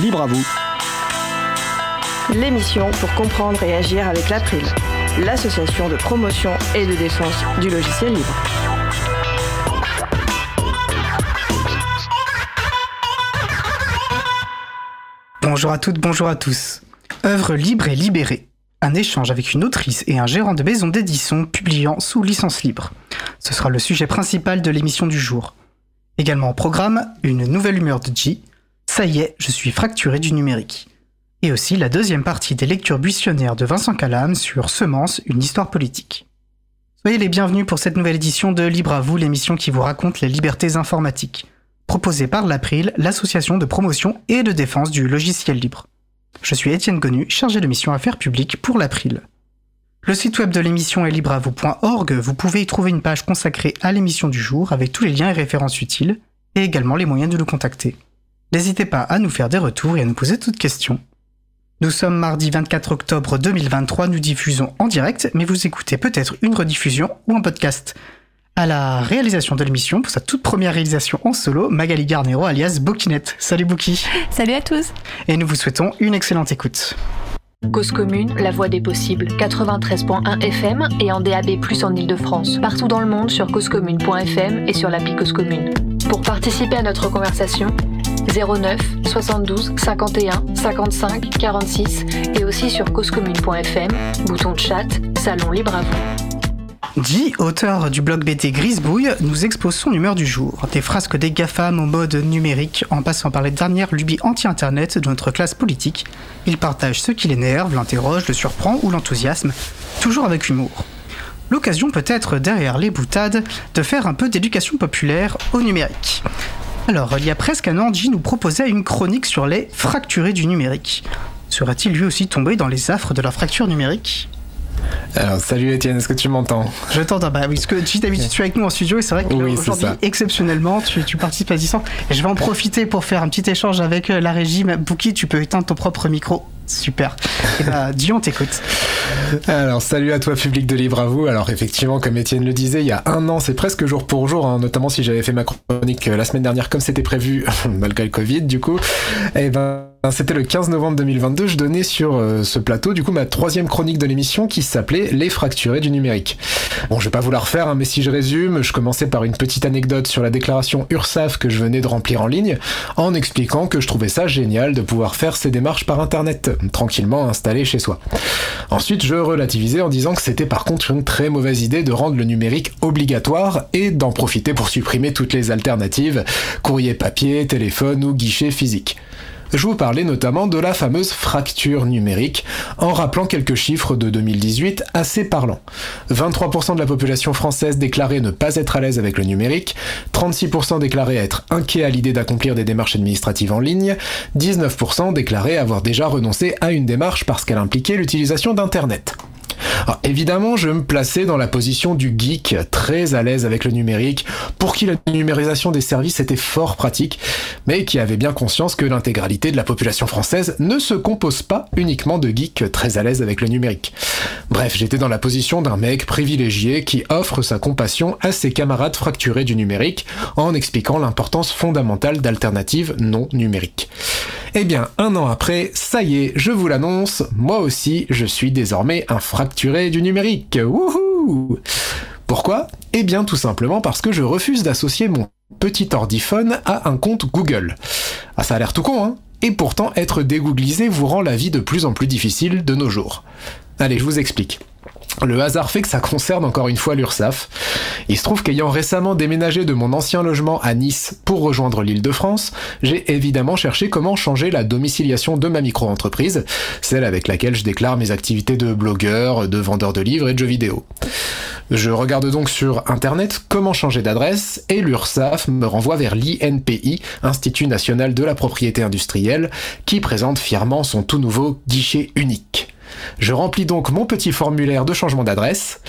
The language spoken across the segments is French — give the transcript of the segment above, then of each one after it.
Libre à vous. L'émission pour comprendre et agir avec l'April, l'association de promotion et de défense du logiciel libre. Bonjour à toutes, bonjour à tous. Œuvre libre et libérée. Un échange avec une autrice et un gérant de maison d'édition publiant sous licence libre. Ce sera le sujet principal de l'émission du jour. Également au programme, une nouvelle humeur de G. Ça y est, je suis fracturé du numérique. Et aussi la deuxième partie des lectures buissonnières de Vincent Calam sur Semence, une histoire politique. Soyez les bienvenus pour cette nouvelle édition de Libre à vous, l'émission qui vous raconte les libertés informatiques, proposée par l'April, l'association de promotion et de défense du logiciel libre. Je suis Étienne Gonu, chargé de mission affaires publiques pour l'April. Le site web de l'émission est libreavou.org, vous pouvez y trouver une page consacrée à l'émission du jour avec tous les liens et références utiles, et également les moyens de nous contacter. N'hésitez pas à nous faire des retours et à nous poser toutes questions. Nous sommes mardi 24 octobre 2023, nous diffusons en direct, mais vous écoutez peut-être une rediffusion ou un podcast. À la réalisation de l'émission, pour sa toute première réalisation en solo, Magali Garnero alias Bokinette. Salut Bouki Salut à tous Et nous vous souhaitons une excellente écoute. Cause commune, la voix des possibles, 93.1 FM et en DAB+, en Ile-de-France. Partout dans le monde sur causecommune.fm et sur l'appli Cause Commune. Pour participer à notre conversation, 09 72 51 55 46 et aussi sur causecommune.fm, bouton de chat, salon libre à vous. J, auteur du blog BT Grisbouille, nous expose son humeur du jour. Des frasques des GAFAM en mode numérique, en passant par les dernières lubies anti-internet de notre classe politique. Il partage ce qui l'énerve, l'interroge, le surprend ou l'enthousiasme, toujours avec humour. L'occasion peut-être, derrière les boutades, de faire un peu d'éducation populaire au numérique. Alors, il y a presque un an, J nous proposait une chronique sur les fracturés du numérique. Serait-il lui aussi tombé dans les affres de la fracture numérique? Alors, salut Étienne, est-ce que tu m'entends? Je t'entends, bah oui, parce que tu d'habitude tu es avec nous en studio et c'est vrai que Oui, aujourd'hui, exceptionnellement, tu, tu participes à distance. Et je vais en profiter pour faire un petit échange avec euh, la régie. Bouki, tu peux éteindre ton propre micro. Super. Et bah, Dion t'écoute. Alors, salut à toi, public de Libre à vous. Alors, effectivement, comme Étienne le disait, il y a un an, c'est presque jour pour jour, hein, notamment si j'avais fait ma chronique euh, la semaine dernière comme c'était prévu, malgré le Covid, du coup. Et ben, c'était le 15 novembre 2022, je donnais sur euh, ce plateau, du coup, ma troisième chronique de l'émission qui s'appelait Les fracturés du numérique. Bon, je vais pas vous la refaire, hein, mais si je résume, je commençais par une petite anecdote sur la déclaration URSAF que je venais de remplir en ligne, en expliquant que je trouvais ça génial de pouvoir faire ces démarches par internet, tranquillement installé chez soi. Ensuite, je relativisais en disant que c'était par contre une très mauvaise idée de rendre le numérique obligatoire et d'en profiter pour supprimer toutes les alternatives, courrier papier, téléphone ou guichet physique. Je vous parlais notamment de la fameuse fracture numérique, en rappelant quelques chiffres de 2018 assez parlants. 23% de la population française déclarait ne pas être à l'aise avec le numérique, 36% déclarait être inquiet à l'idée d'accomplir des démarches administratives en ligne, 19% déclaraient avoir déjà renoncé à une démarche parce qu'elle impliquait l'utilisation d'Internet. Alors, évidemment, je me plaçais dans la position du geek, très à l'aise avec le numérique, pour qui la numérisation des services était fort pratique, mais qui avait bien conscience que l'intégralité de la population française ne se compose pas uniquement de geeks très à l'aise avec le numérique. Bref, j'étais dans la position d'un mec privilégié qui offre sa compassion à ses camarades fracturés du numérique en expliquant l'importance fondamentale d'alternatives non numériques. Eh bien, un an après, ça y est, je vous l'annonce, moi aussi, je suis désormais un fracturé du numérique. Wouhou Pourquoi? Eh bien, tout simplement parce que je refuse d'associer mon petit ordiphone à un compte Google. Ah, ça a l'air tout con, hein? Et pourtant, être dégooglisé vous rend la vie de plus en plus difficile de nos jours. Allez, je vous explique. Le hasard fait que ça concerne encore une fois l'URSSAF. Il se trouve qu'ayant récemment déménagé de mon ancien logement à Nice pour rejoindre l'île de France, j'ai évidemment cherché comment changer la domiciliation de ma micro-entreprise, celle avec laquelle je déclare mes activités de blogueur, de vendeur de livres et de jeux vidéo. Je regarde donc sur internet comment changer d'adresse et l'URSSAF me renvoie vers l'INPI, Institut national de la propriété industrielle, qui présente fièrement son tout nouveau guichet unique. Je remplis donc mon petit formulaire de changement d'adresse.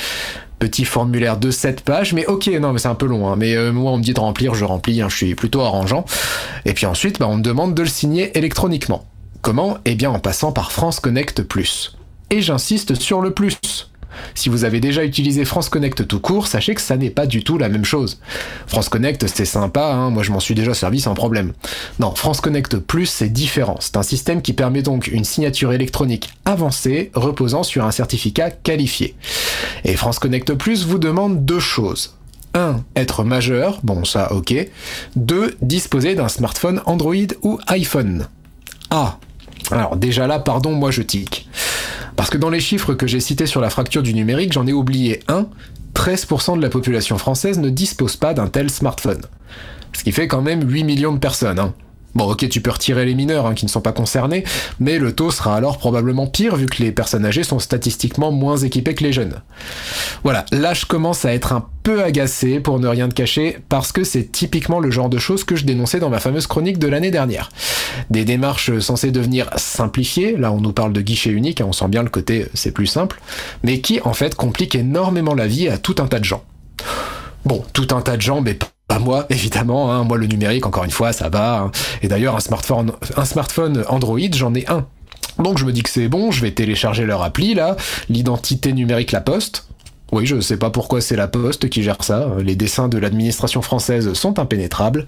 Petit formulaire de 7 pages, mais ok, non, mais c'est un peu long, hein, mais euh, moi on me dit de remplir, je remplis, hein, je suis plutôt arrangeant. Et puis ensuite, bah, on me demande de le signer électroniquement. Comment? Eh bien en passant par France Connect Plus. Et j'insiste sur le plus. Si vous avez déjà utilisé France Connect tout court, sachez que ça n'est pas du tout la même chose. France Connect, c'est sympa, hein, moi je m'en suis déjà servi sans problème. Non, France Connect Plus, c'est différent. C'est un système qui permet donc une signature électronique avancée reposant sur un certificat qualifié. Et France Connect Plus vous demande deux choses. 1. Être majeur, bon ça ok. 2. Disposer d'un smartphone Android ou iPhone. Ah, alors déjà là, pardon, moi je tic. Parce que dans les chiffres que j'ai cités sur la fracture du numérique, j'en ai oublié un. 13% de la population française ne dispose pas d'un tel smartphone. Ce qui fait quand même 8 millions de personnes. Hein. Bon, ok, tu peux retirer les mineurs hein, qui ne sont pas concernés, mais le taux sera alors probablement pire vu que les personnes âgées sont statistiquement moins équipées que les jeunes. Voilà, là je commence à être un peu agacé pour ne rien te cacher, parce que c'est typiquement le genre de choses que je dénonçais dans ma fameuse chronique de l'année dernière. Des démarches censées devenir simplifiées, là on nous parle de guichet unique, hein, on sent bien le côté c'est plus simple, mais qui en fait compliquent énormément la vie à tout un tas de gens. Bon, tout un tas de gens, mais pas moi, évidemment. Hein. Moi, le numérique, encore une fois, ça va. Hein. Et d'ailleurs, un smartphone, un smartphone Android, j'en ai un. Donc je me dis que c'est bon, je vais télécharger leur appli là, l'identité numérique La Poste. Oui, je sais pas pourquoi c'est La Poste qui gère ça. Les dessins de l'administration française sont impénétrables.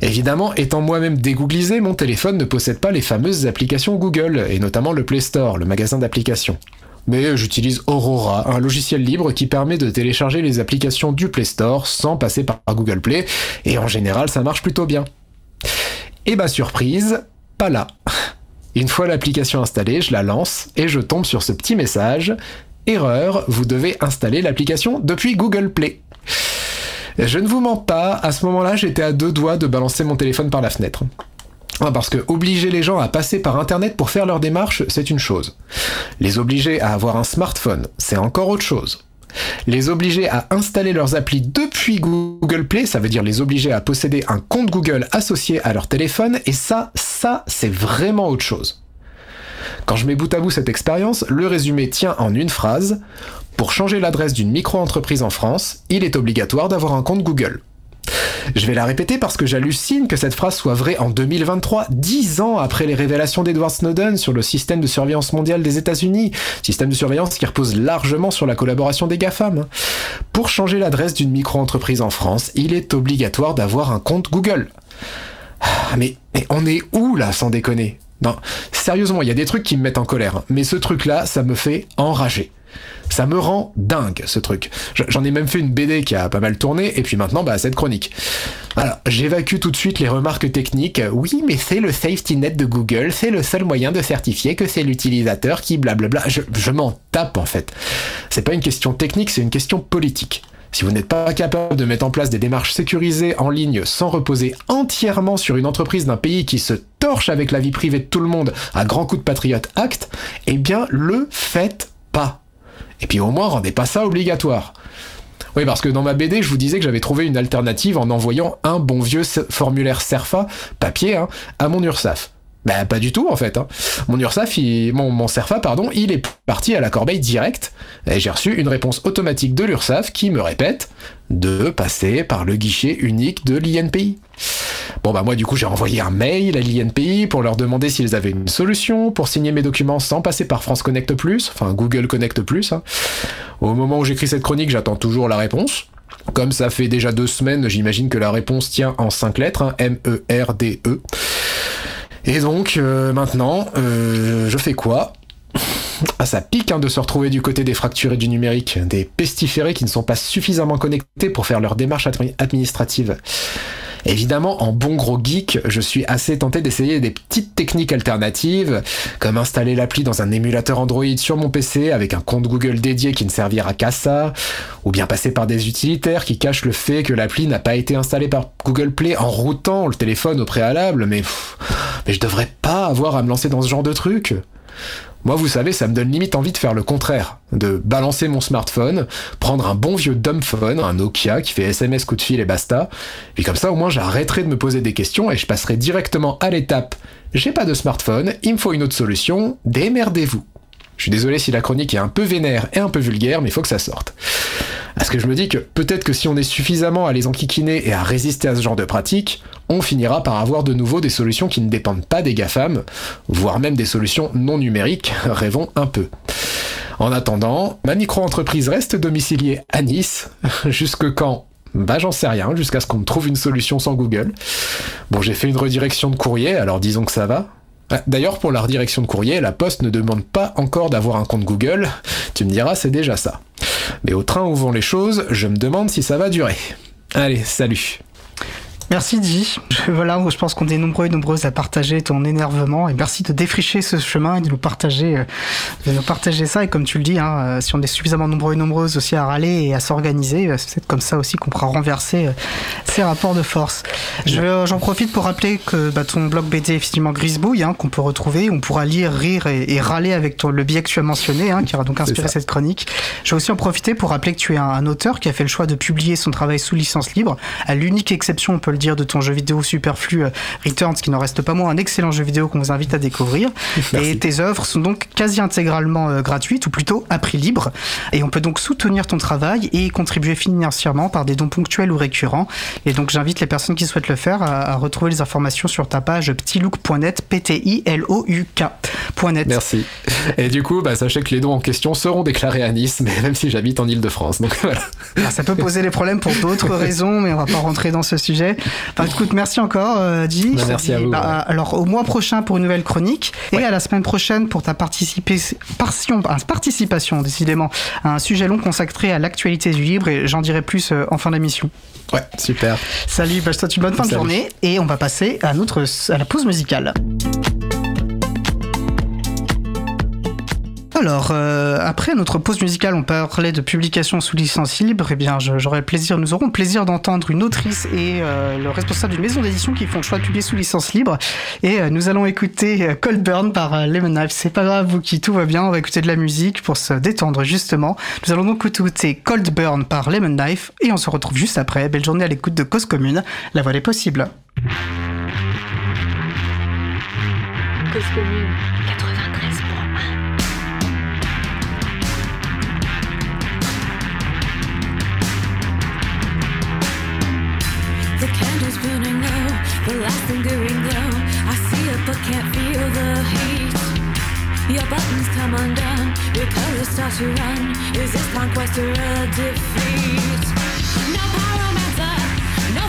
Évidemment, étant moi-même dégooglisé, mon téléphone ne possède pas les fameuses applications Google, et notamment le Play Store, le magasin d'applications mais j'utilise Aurora, un logiciel libre qui permet de télécharger les applications du Play Store sans passer par Google Play, et en général ça marche plutôt bien. Et bah surprise, pas là. Une fois l'application installée, je la lance et je tombe sur ce petit message. Erreur, vous devez installer l'application depuis Google Play. Je ne vous mens pas, à ce moment-là, j'étais à deux doigts de balancer mon téléphone par la fenêtre. Ah, parce que obliger les gens à passer par Internet pour faire leur démarche, c'est une chose. Les obliger à avoir un smartphone, c'est encore autre chose. Les obliger à installer leurs applis depuis Google Play, ça veut dire les obliger à posséder un compte Google associé à leur téléphone, et ça, ça, c'est vraiment autre chose. Quand je mets bout à bout cette expérience, le résumé tient en une phrase. Pour changer l'adresse d'une micro-entreprise en France, il est obligatoire d'avoir un compte Google. Je vais la répéter parce que j'hallucine que cette phrase soit vraie en 2023, dix ans après les révélations d'Edward Snowden sur le système de surveillance mondial des États-Unis, système de surveillance qui repose largement sur la collaboration des GAFAM. Pour changer l'adresse d'une micro-entreprise en France, il est obligatoire d'avoir un compte Google. Ah, mais, mais on est où là, sans déconner? Non, sérieusement, il y a des trucs qui me mettent en colère, mais ce truc-là, ça me fait enrager. Ça me rend dingue ce truc. J'en ai même fait une BD qui a pas mal tourné, et puis maintenant, bah, cette chronique. Alors, j'évacue tout de suite les remarques techniques. Oui, mais c'est le safety net de Google, c'est le seul moyen de certifier que c'est l'utilisateur qui blablabla. Je, m'en tape en fait. C'est pas une question technique, c'est une question politique. Si vous n'êtes pas capable de mettre en place des démarches sécurisées en ligne sans reposer entièrement sur une entreprise d'un pays qui se torche avec la vie privée de tout le monde à grands coups de Patriot Act, eh bien le faites pas. Et puis au moins, rendez pas ça obligatoire. Oui, parce que dans ma BD, je vous disais que j'avais trouvé une alternative en envoyant un bon vieux formulaire SERFA, papier, hein, à mon URSAF. Bah pas du tout en fait. Hein. Mon URSAF, mon, mon SERFA, pardon, il est parti à la corbeille direct et j'ai reçu une réponse automatique de l'URSAF qui me répète de passer par le guichet unique de l'INPI. Bon bah moi du coup j'ai envoyé un mail à l'INPI pour leur demander s'ils avaient une solution pour signer mes documents sans passer par France Connect Plus, enfin Google Connect Plus. Hein. Au moment où j'écris cette chronique, j'attends toujours la réponse. Comme ça fait déjà deux semaines, j'imagine que la réponse tient en cinq lettres, hein, M-E-R-D-E. Et donc euh, maintenant, euh, je fais quoi? Ah, ça pique hein, de se retrouver du côté des fracturés du numérique, des pestiférés qui ne sont pas suffisamment connectés pour faire leur démarche administrative. Évidemment, en bon gros geek, je suis assez tenté d'essayer des petites techniques alternatives, comme installer l'appli dans un émulateur Android sur mon PC avec un compte Google dédié qui ne servira qu'à ça, ou bien passer par des utilitaires qui cachent le fait que l'appli n'a pas été installée par Google Play en routant le téléphone au préalable, mais, mais je devrais pas avoir à me lancer dans ce genre de truc. Moi, vous savez, ça me donne limite envie de faire le contraire, de balancer mon smartphone, prendre un bon vieux dumbphone, un Nokia qui fait SMS coup de fil et basta, et comme ça au moins j'arrêterai de me poser des questions et je passerai directement à l'étape j'ai pas de smartphone, il me faut une autre solution, démerdez-vous. Je suis désolé si la chronique est un peu vénère et un peu vulgaire, mais faut que ça sorte. Parce que je me dis que peut-être que si on est suffisamment à les enquiquiner et à résister à ce genre de pratique, on finira par avoir de nouveau des solutions qui ne dépendent pas des GAFAM, voire même des solutions non numériques, rêvons un peu. En attendant, ma micro-entreprise reste domiciliée à Nice. Jusque quand? Bah j'en sais rien, jusqu'à ce qu'on me trouve une solution sans Google. Bon, j'ai fait une redirection de courrier, alors disons que ça va. Ah, D'ailleurs, pour la redirection de courrier, la poste ne demande pas encore d'avoir un compte Google. Tu me diras, c'est déjà ça. Mais au train où vont les choses, je me demande si ça va durer. Allez, salut. Merci Di. Je- Voilà, je pense qu'on est nombreux et nombreuses à partager ton énervement et merci de défricher ce chemin et de nous partager, euh, de nous partager ça. Et comme tu le dis, hein, euh, si on est suffisamment nombreux et nombreuses aussi à râler et à s'organiser, euh, c'est peut-être comme ça aussi qu'on pourra renverser ces rapports de force. Je- J'en profite pour rappeler que bah, ton blog BD est effectivement Grisbouille, hein, qu'on peut retrouver. On pourra lire, rire et, et râler avec ton, le biais que tu as mentionné, hein, qui aura donc inspiré cette chronique. Je vais aussi en profiter pour rappeler que tu es un, un auteur qui a fait le choix de publier son travail sous licence libre, à l'unique exception, on peut le dire, de ton jeu vidéo superflu euh, Returns, qui n'en reste pas moins un excellent jeu vidéo qu'on vous invite à découvrir. Merci. Et tes œuvres sont donc quasi intégralement euh, gratuites, ou plutôt à prix libre. Et on peut donc soutenir ton travail et contribuer financièrement par des dons ponctuels ou récurrents. Et donc j'invite les personnes qui souhaitent le faire à, à retrouver les informations sur ta page ptilook.net, p-t-i-l-o-u-k.net. Merci. Et du coup, bah, sachez que les dons en question seront déclarés à Nice, mais même si j'habite en Ile-de-France. Donc voilà. Alors, ça peut poser des problèmes pour d'autres raisons, mais on va pas rentrer dans ce sujet. Enfin, écoute, merci encore, euh, Di. Bah, Je te merci à vous, bah, ouais. Alors, au mois prochain pour une nouvelle chronique, et à la semaine prochaine pour ta participation, ah, participation, décidément, à un sujet long consacré à l'actualité du libre, et j'en dirai plus euh, en fin d'émission. Ouais, super. Salut, bah, je te souhaite une bonne fin de journée, et on va passer à, notre, à la pause musicale. Alors, euh, après notre pause musicale, on parlait de publication sous licence libre. Eh bien, j'aurai plaisir, nous aurons plaisir d'entendre une autrice et euh, le responsable d'une maison d'édition qui font le choix de publier sous licence libre. Et euh, nous allons écouter euh, Cold Burn par Lemon Knife. C'est pas grave, vous qui tout va bien, on va écouter de la musique pour se détendre justement. Nous allons donc écouter Cold Burn par Lemon Knife et on se retrouve juste après. Belle journée à l'écoute de Cause Commune, la voie. Cause commune the last lingering glow. I see it but can't feel the heat. Your buttons come undone, your colors start to run. Is this conquest or a defeat? No pyromancer, no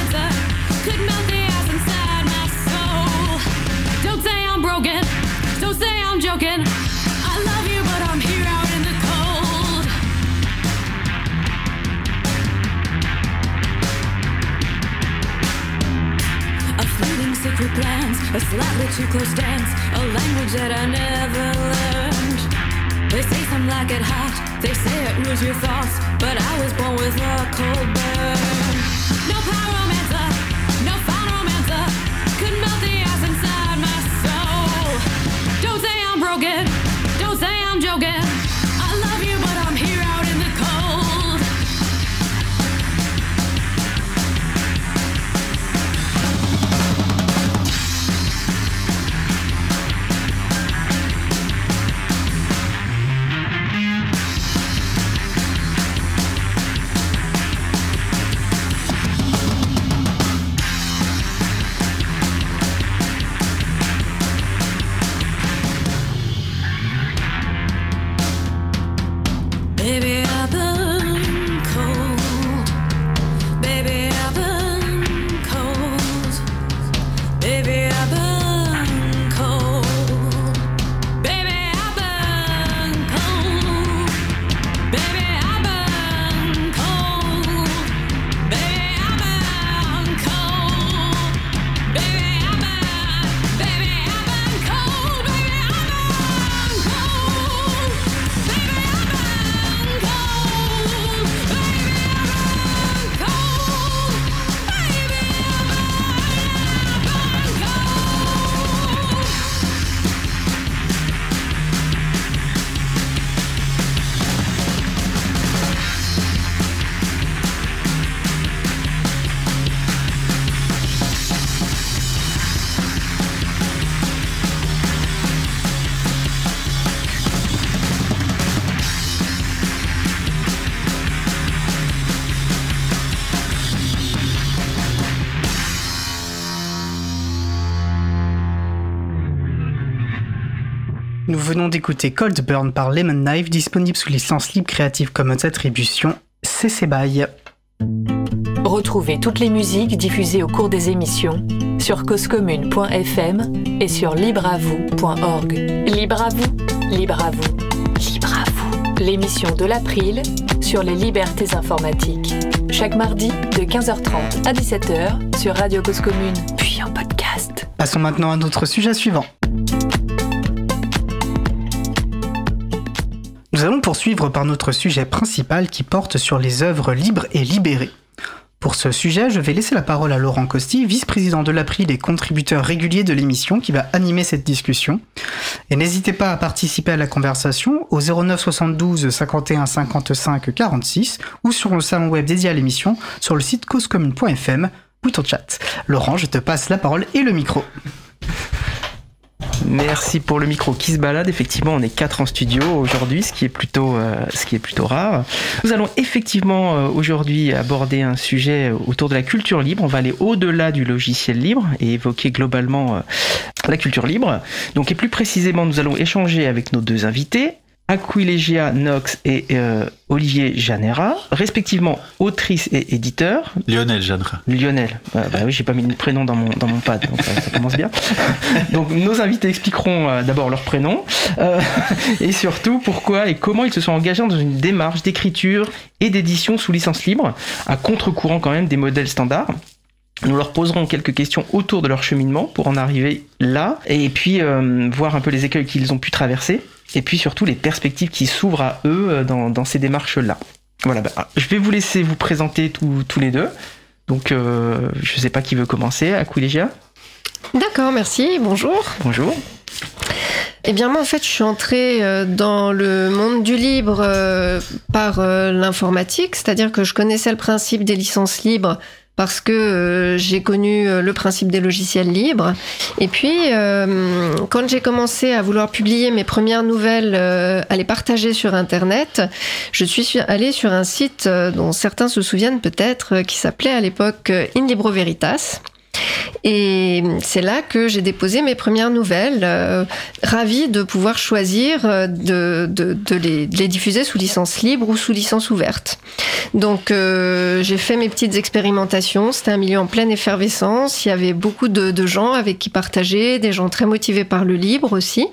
answer could melt the ice inside my soul. Don't say I'm broken, don't say I'm joking. Secret glance, a slightly too close dance, a language that I never learned. They say some like it hot, they say it rules your thoughts, but I was born with a cold burn. No pyromancer, no final romancer, could melt the ice inside my soul. Don't say I'm broken, don't say I'm joking. Venons d'écouter Cold Burn par Lemon Knife, disponible sous licence libre Creative Commons Attribution CC BY. Retrouvez toutes les musiques diffusées au cours des émissions sur causecommune.fm et sur libreavoue.org. Libre à vous, libre à vous, libre à vous. L'émission de l'April sur les libertés informatiques. Chaque mardi de 15h30 à 17h sur Radio Cause Commune, puis en podcast. Passons maintenant à notre sujet suivant. Poursuivre par notre sujet principal qui porte sur les œuvres libres et libérées. Pour ce sujet, je vais laisser la parole à Laurent Costi, vice-président de l'April et contributeur régulier de l'émission, qui va animer cette discussion. Et n'hésitez pas à participer à la conversation au 09 72 51 55 46 ou sur le salon web dédié à l'émission sur le site causecommune.fm ou ton chat. Laurent, je te passe la parole et le micro. Merci pour le micro qui se balade. Effectivement, on est quatre en studio aujourd'hui, ce qui est plutôt, euh, ce qui est plutôt rare. Nous allons effectivement euh, aujourd'hui aborder un sujet autour de la culture libre. On va aller au-delà du logiciel libre et évoquer globalement euh, la culture libre. Donc, et plus précisément, nous allons échanger avec nos deux invités. Aquilegia Knox et euh, Olivier Janera, respectivement autrice et éditeur. Lionel Janera. Lionel, bah, bah oui, j'ai pas mis le prénom dans mon, dans mon pad, donc ça, ça commence bien. donc nos invités expliqueront euh, d'abord leur prénom euh, et surtout pourquoi et comment ils se sont engagés dans une démarche d'écriture et d'édition sous licence libre, à contre-courant quand même des modèles standards. Nous leur poserons quelques questions autour de leur cheminement pour en arriver là, et puis euh, voir un peu les écueils qu'ils ont pu traverser, et puis surtout les perspectives qui s'ouvrent à eux euh, dans, dans ces démarches-là. Voilà, bah, je vais vous laisser vous présenter tous, tous les deux. Donc, euh, je sais pas qui veut commencer. Aquilegia? D'accord, merci, bonjour. Bonjour. Eh bien, moi, en fait, je suis entrée euh, dans le monde du libre par l'informatique, c'est-à-dire que je connaissais le principe des licences libres parce que euh, j'ai connu euh, le principe des logiciels libres. Et puis, euh, quand j'ai commencé à vouloir publier mes premières nouvelles, euh, à les partager sur Internet, je suis su- allée sur un site dont certains se souviennent peut-être, qui s'appelait à l'époque In Libro Veritas. Et c'est là que j'ai déposé mes premières nouvelles, euh, ravie de pouvoir choisir euh, de, les, diffuser sous licence libre ou sous licence ouverte. Donc euh, j'ai fait mes petites expérimentations, c'était un milieu en pleine effervescence, il y avait beaucoup de, gens avec qui partager, des gens très motivés par le libre aussi.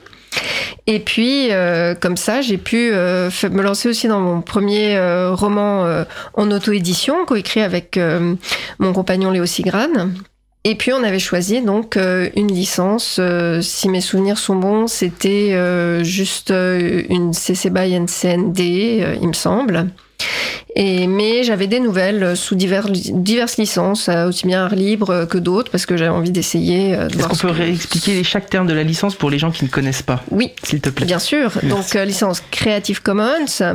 Et puis, euh, comme ça, j'ai pu me lancer aussi dans mon premier roman en auto-édition, coécrit avec mon compagnon Léo Sigrane. Et puis, on avait choisi donc euh, une licence. euh, si mes souvenirs sont bons, c'était euh, juste une CC BY NCND, il me semble. Et, mais j'avais des nouvelles sous divers, diverses licences, euh, aussi bien art libre que d'autres, parce que j'avais envie d'essayer euh, de Est-ce qu'on peut que- réexpliquer chaque terme de la licence pour les gens qui ne connaissent pas Oui, S'il te plaît? Bien sûr. Donc euh, licence Creative Commons.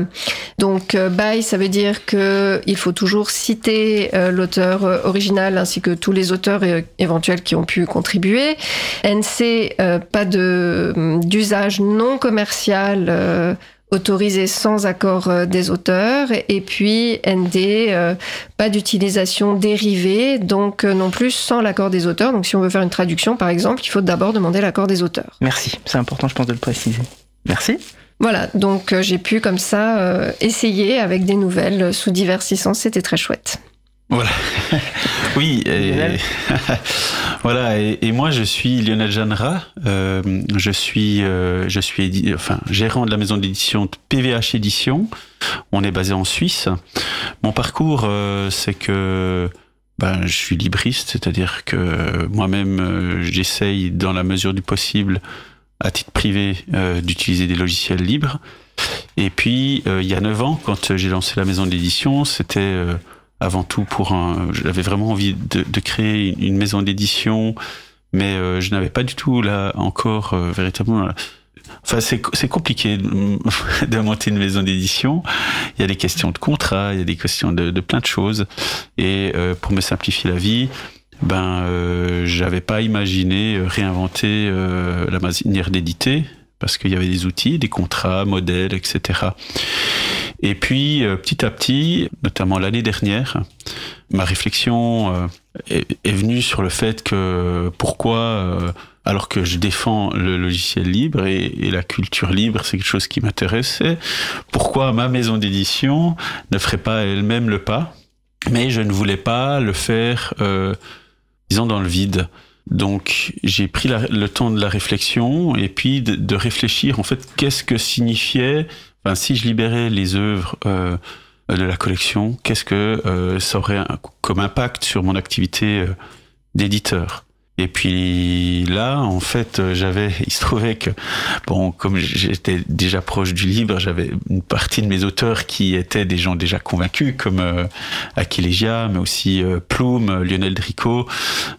Donc euh, by ça veut dire que il faut toujours citer euh, l'auteur euh, original ainsi que tous les auteurs euh, éventuels qui ont pu contribuer. NC euh, pas de hum, d'usage non commercial euh, autorisé sans accord euh, des auteurs et puis ND euh, pas d'utilisation dérivée donc euh, non plus sans l'accord des auteurs donc si on veut faire une traduction par exemple il faut d'abord demander l'accord des auteurs Merci, c'est important, je pense, de le préciser. Merci. voilà, donc j'ai pu comme ça euh, essayer avec des nouvelles sous diverses licences, c'était très chouette. Voilà. oui, et, voilà. Et, et moi, je suis Lionel Janra. Euh, je suis, euh, je suis enfin, gérant de la maison d'édition PVH Édition. On est basé en Suisse. Mon parcours, euh, c'est que ben, je suis libriste, c'est-à-dire que moi-même, j'essaye, dans la mesure du possible, à titre privé, d'utiliser des logiciels libres. Et puis, il y a 9 ans, quand j'ai lancé la maison d'édition, c'était euh, avant tout pour un. J'avais vraiment envie de, créer une maison d'édition, mais euh, je n'avais pas du tout là encore euh, véritablement. Enfin, c'est compliqué de, monter une maison d'édition. Il y a des questions de contrat, il y a des questions de, plein de choses. Et euh, pour me simplifier la vie, ben, euh, j'avais pas imaginé euh, réinventer euh, la manière d'éditer parce qu'il y avait des outils, des contrats, modèles, etc. Et puis, euh, petit à petit, notamment l'année dernière, ma réflexion est, est, venue sur le fait que pourquoi alors que je défends le logiciel libre et, la culture libre, c'est quelque chose qui m'intéressait. Pourquoi ma maison d'édition ne ferait pas elle-même le pas Mais je ne voulais pas le faire, euh, disons, dans le vide. Donc j'ai pris le temps de la réflexion et puis de réfléchir en fait qu'est-ce que signifiait, si je libérais les œuvres euh, de la collection, qu'est-ce que euh, ça aurait comme impact sur mon activité euh, d'éditeur? Et puis là, en fait, j'avais, il se trouvait que, bon, comme j'étais déjà proche du libre, j'avais une partie de mes auteurs qui étaient des gens déjà convaincus, comme euh, Aquilegia, mais aussi euh, Plume, Lionel Dricot,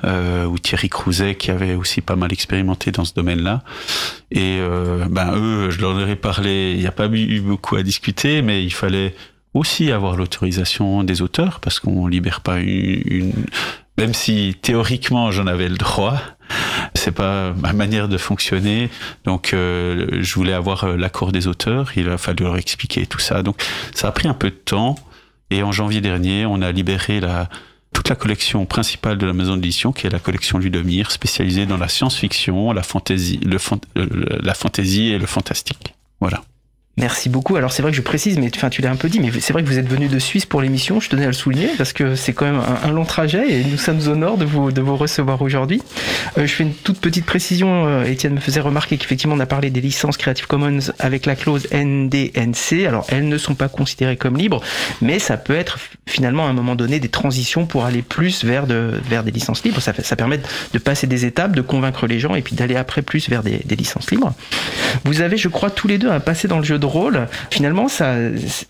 euh, ou Thierry Crouzet, qui avait aussi pas mal expérimenté dans ce domaine-là. Et euh, ben eux, je leur aurais parlé, il n'y a pas eu beaucoup à discuter, mais il fallait aussi avoir l'autorisation des auteurs, parce qu'on libère pas une, une même si théoriquement j'en avais le droit, c'est pas ma manière de fonctionner. Donc, euh, je voulais avoir l'accord des auteurs. Il a fallu leur expliquer tout ça. Donc, ça a pris un peu de temps. Et en janvier dernier, on a libéré la, toute la collection principale de la maison d'édition, qui est la collection Ludomir, spécialisée dans la science-fiction, la fantasy, le, la fantasy et le fantastique. Voilà. Merci beaucoup. Alors c'est vrai que je précise, mais enfin tu l'as un peu dit, mais c'est vrai que vous êtes venu de Suisse pour l'émission. Je tenais à le souligner parce que c'est quand même un, long trajet et nous sommes honneurs de vous de vous recevoir aujourd'hui. Euh, je fais une toute petite précision. Euh, Étienne me faisait remarquer qu'effectivement on a parlé des licences Creative Commons avec la clause NDNC. Alors elles ne sont pas considérées comme libres, mais ça peut être finalement à un moment donné des transitions pour aller plus vers de vers des licences libres. Ça permet de passer des étapes, de convaincre les gens et puis d'aller après plus vers des, des licences libres. Vous avez, je crois, tous les deux un passé dans le jeu de rôle, finalement, ça,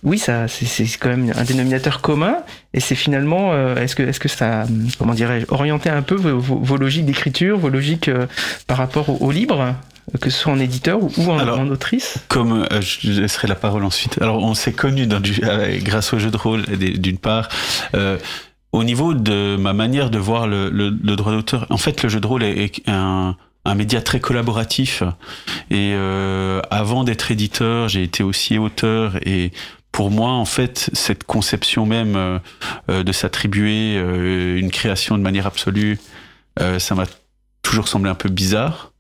oui, ça, c'est quand même un dénominateur commun. Et c'est finalement, euh, est-ce que, est-ce que ça, comment dirais-je, orienté un peu vos, logiques d'écriture, vos logiques euh, par rapport au, au, libre, que ce soit en éditeur ou en, Alors, en autrice? Comme euh, je laisserai la parole ensuite. Alors, on s'est connus dans du, grâce au jeu de rôle, d'une part. au niveau de ma manière de voir le, le, le droit d'auteur, en fait, le jeu de rôle est, est un un média très collaboratif. Et euh, avant d'être éditeur, j'ai été aussi auteur. Et pour moi, en fait, cette conception même euh, de s'attribuer euh, une création de manière absolue, euh, ça m'a toujours semblé un peu bizarre.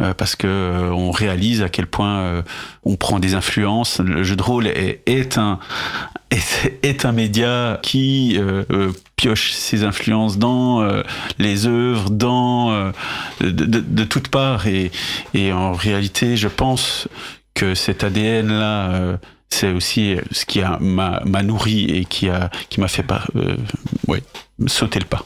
Euh, parce que euh, on réalise à quel point euh, on prend des influences. Le jeu de rôle est, est un est, est, un média qui pioche ses influences dans les œuvres, dans de, de, de, toutes parts. Et, et en réalité, je pense que cet ADN là c'est aussi ce qui m'a nourri et qui a qui m'a fait pas euh, ouais, sauter le pas.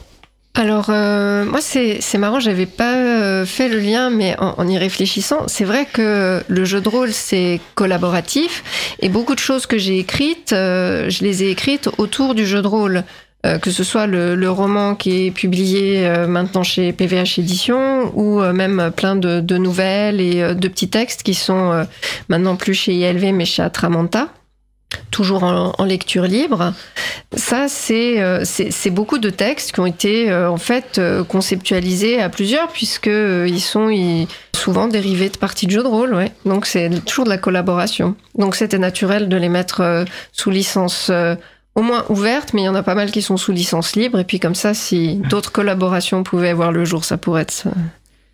Alors, euh, moi, c'est marrant, j'avais pas euh, fait le lien, mais en, en y réfléchissant, c'est vrai que le jeu de rôle, c'est collaboratif, et beaucoup de choses que j'ai écrites, euh, je les ai écrites autour du jeu de rôle. Euh, que ce soit le, le, roman qui est publié euh, maintenant chez PVH Édition, ou euh, même plein de, de, nouvelles et de petits textes qui sont maintenant plus chez ILV, mais chez Atramanta toujours en, lecture libre. Ça, c'est euh, beaucoup de textes qui ont été euh, en fait euh, conceptualisés à plusieurs, puisque ils sont souvent dérivés de parties de jeux de rôle. Donc c'est toujours de la collaboration. Donc c'était naturel de les mettre sous licence au moins ouverte, mais il y en a pas mal qui sont sous licence libre. Et puis comme ça, si d'autres collaborations pouvaient voir le jour, ça pourrait être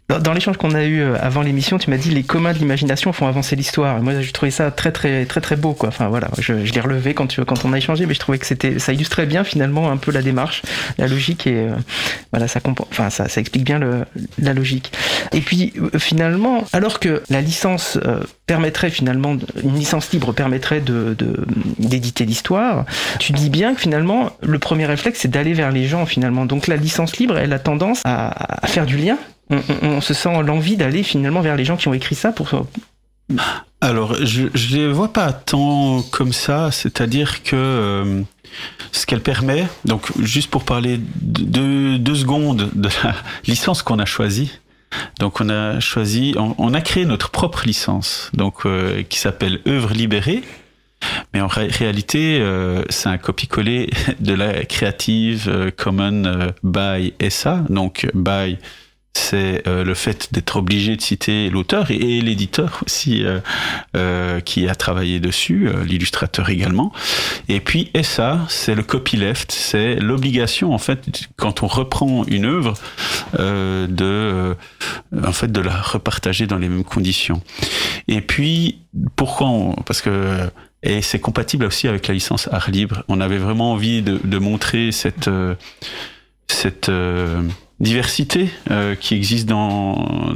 dans, l'échange qu'on a eu euh, avant l'émission, tu m'as dit les communs de l'imagination font avancer l'histoire. Moi, j'ai trouvé ça très très très très beau, quoi. Enfin voilà, je, je l'ai relevé quand tu, quand on a échangé, mais je trouvais que c'était ça illustrait bien finalement un peu la démarche, la logique et euh, voilà, ça enfin ça, ça explique bien le, la logique. Et puis euh, finalement, alors que la licence euh, permettrait finalement une licence libre permettrait de d'éditer l'histoire, tu dis bien que finalement le premier réflexe c'est d'aller vers les gens finalement. Donc la licence libre, elle a tendance à, à faire du lien on, se sent l'envie d'aller finalement vers les gens qui ont écrit ça pour. Alors, je ne les vois pas tant comme ça, c'est-à-dire que euh, ce qu'elle permet, donc juste pour parler de deux secondes de la licence qu'on a choisie, donc on a choisi, on, a créé notre propre licence, donc euh, qui s'appelle œuvre libérée. Mais en ré réalité, euh, c'est un copier-coller de la Creative Commons by SA, donc by c'est euh, le fait d'être obligé de citer l'auteur et, l'éditeur aussi euh, euh, qui a travaillé dessus, euh, l'illustrateur également. Et puis SA, c'est le copyleft, c'est l'obligation en fait quand on reprend une œuvre euh, de euh, en fait de la repartager dans les mêmes conditions. Et puis pourquoi on, parce que et c'est compatible aussi avec la licence art libre. On avait vraiment envie de, de montrer cette cette diversité euh, qui existe dans,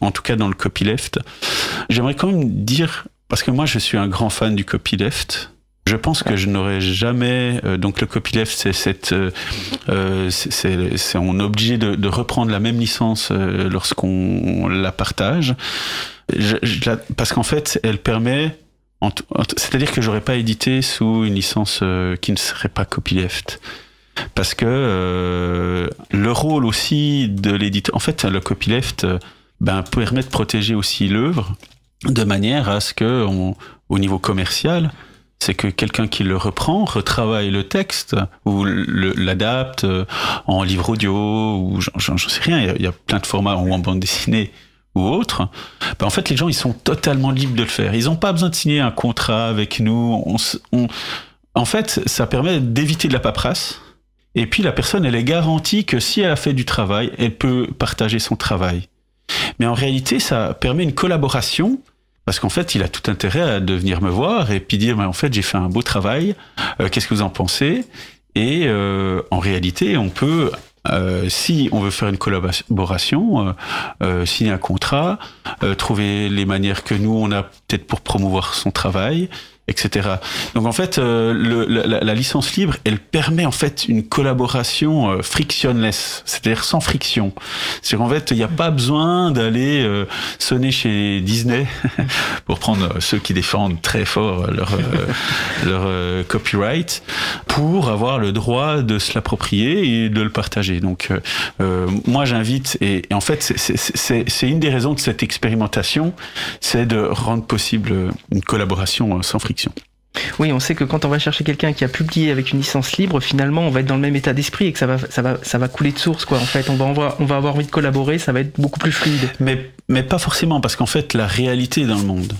en tout cas dans le copyleft. J'aimerais quand même dire parce que moi je suis un grand fan du copyleft. Je pense que je n'aurais jamais euh, donc le copyleft c'est cette euh, c'est- on est obligé de, reprendre la même licence lorsqu'on la partage parce qu'en fait elle permet c'est-à-dire que j'aurais pas édité sous une licence qui ne serait pas copyleft parce que euh, le rôle aussi de l'éditeur, en fait, le copyleft euh, ben, permet de protéger aussi l'œuvre de manière à ce que, au niveau commercial, c'est que quelqu'un qui le reprend retravaille le texte ou l'adapte euh, en livre audio ou j'en- sais rien. Il y, a, plein de formats ou en bande dessinée ou autre. Ben, en fait, les gens ils sont totalement libres de le faire. Ils n'ont pas besoin de signer un contrat avec nous. En fait, ça permet d'éviter de la paperasse. Et puis la personne, elle est garantie que si elle a fait du travail, elle peut partager son travail. Mais en réalité, ça permet une collaboration parce qu'en fait, il a tout intérêt à venir me voir et puis dire, Mais en fait, j'ai fait un beau travail. euh, Qu'est-ce que vous en pensez? Et euh, en réalité, on peut, euh, si on veut faire une collaboration, euh, euh, signer un contrat, trouver les manières que nous on a peut-être pour promouvoir son travail, etc. Donc en fait, euh, le- la, la- licence libre, elle permet en fait une collaboration euh, frictionless, c'est-à-dire sans friction. C'est-à-dire en fait, il n'y a pas besoin d'aller euh, sonner chez Disney pour prendre euh, ceux qui défendent très fort leur euh, leur euh, copyright pour avoir le droit de se l'approprier et de le partager. Donc moi j'invite et, et en fait c'est- une des raisons de cette expérimentation, c'est de rendre possible une collaboration sans friction. Oui, on sait que quand on va chercher quelqu'un qui a publié avec une licence libre, finalement, on va être dans le même état d'esprit et que ça va, couler de source, quoi. En fait, on va, avoir, envie de collaborer, ça va être beaucoup plus fluide. Mais, pas forcément, parce qu'en fait, la réalité dans le monde,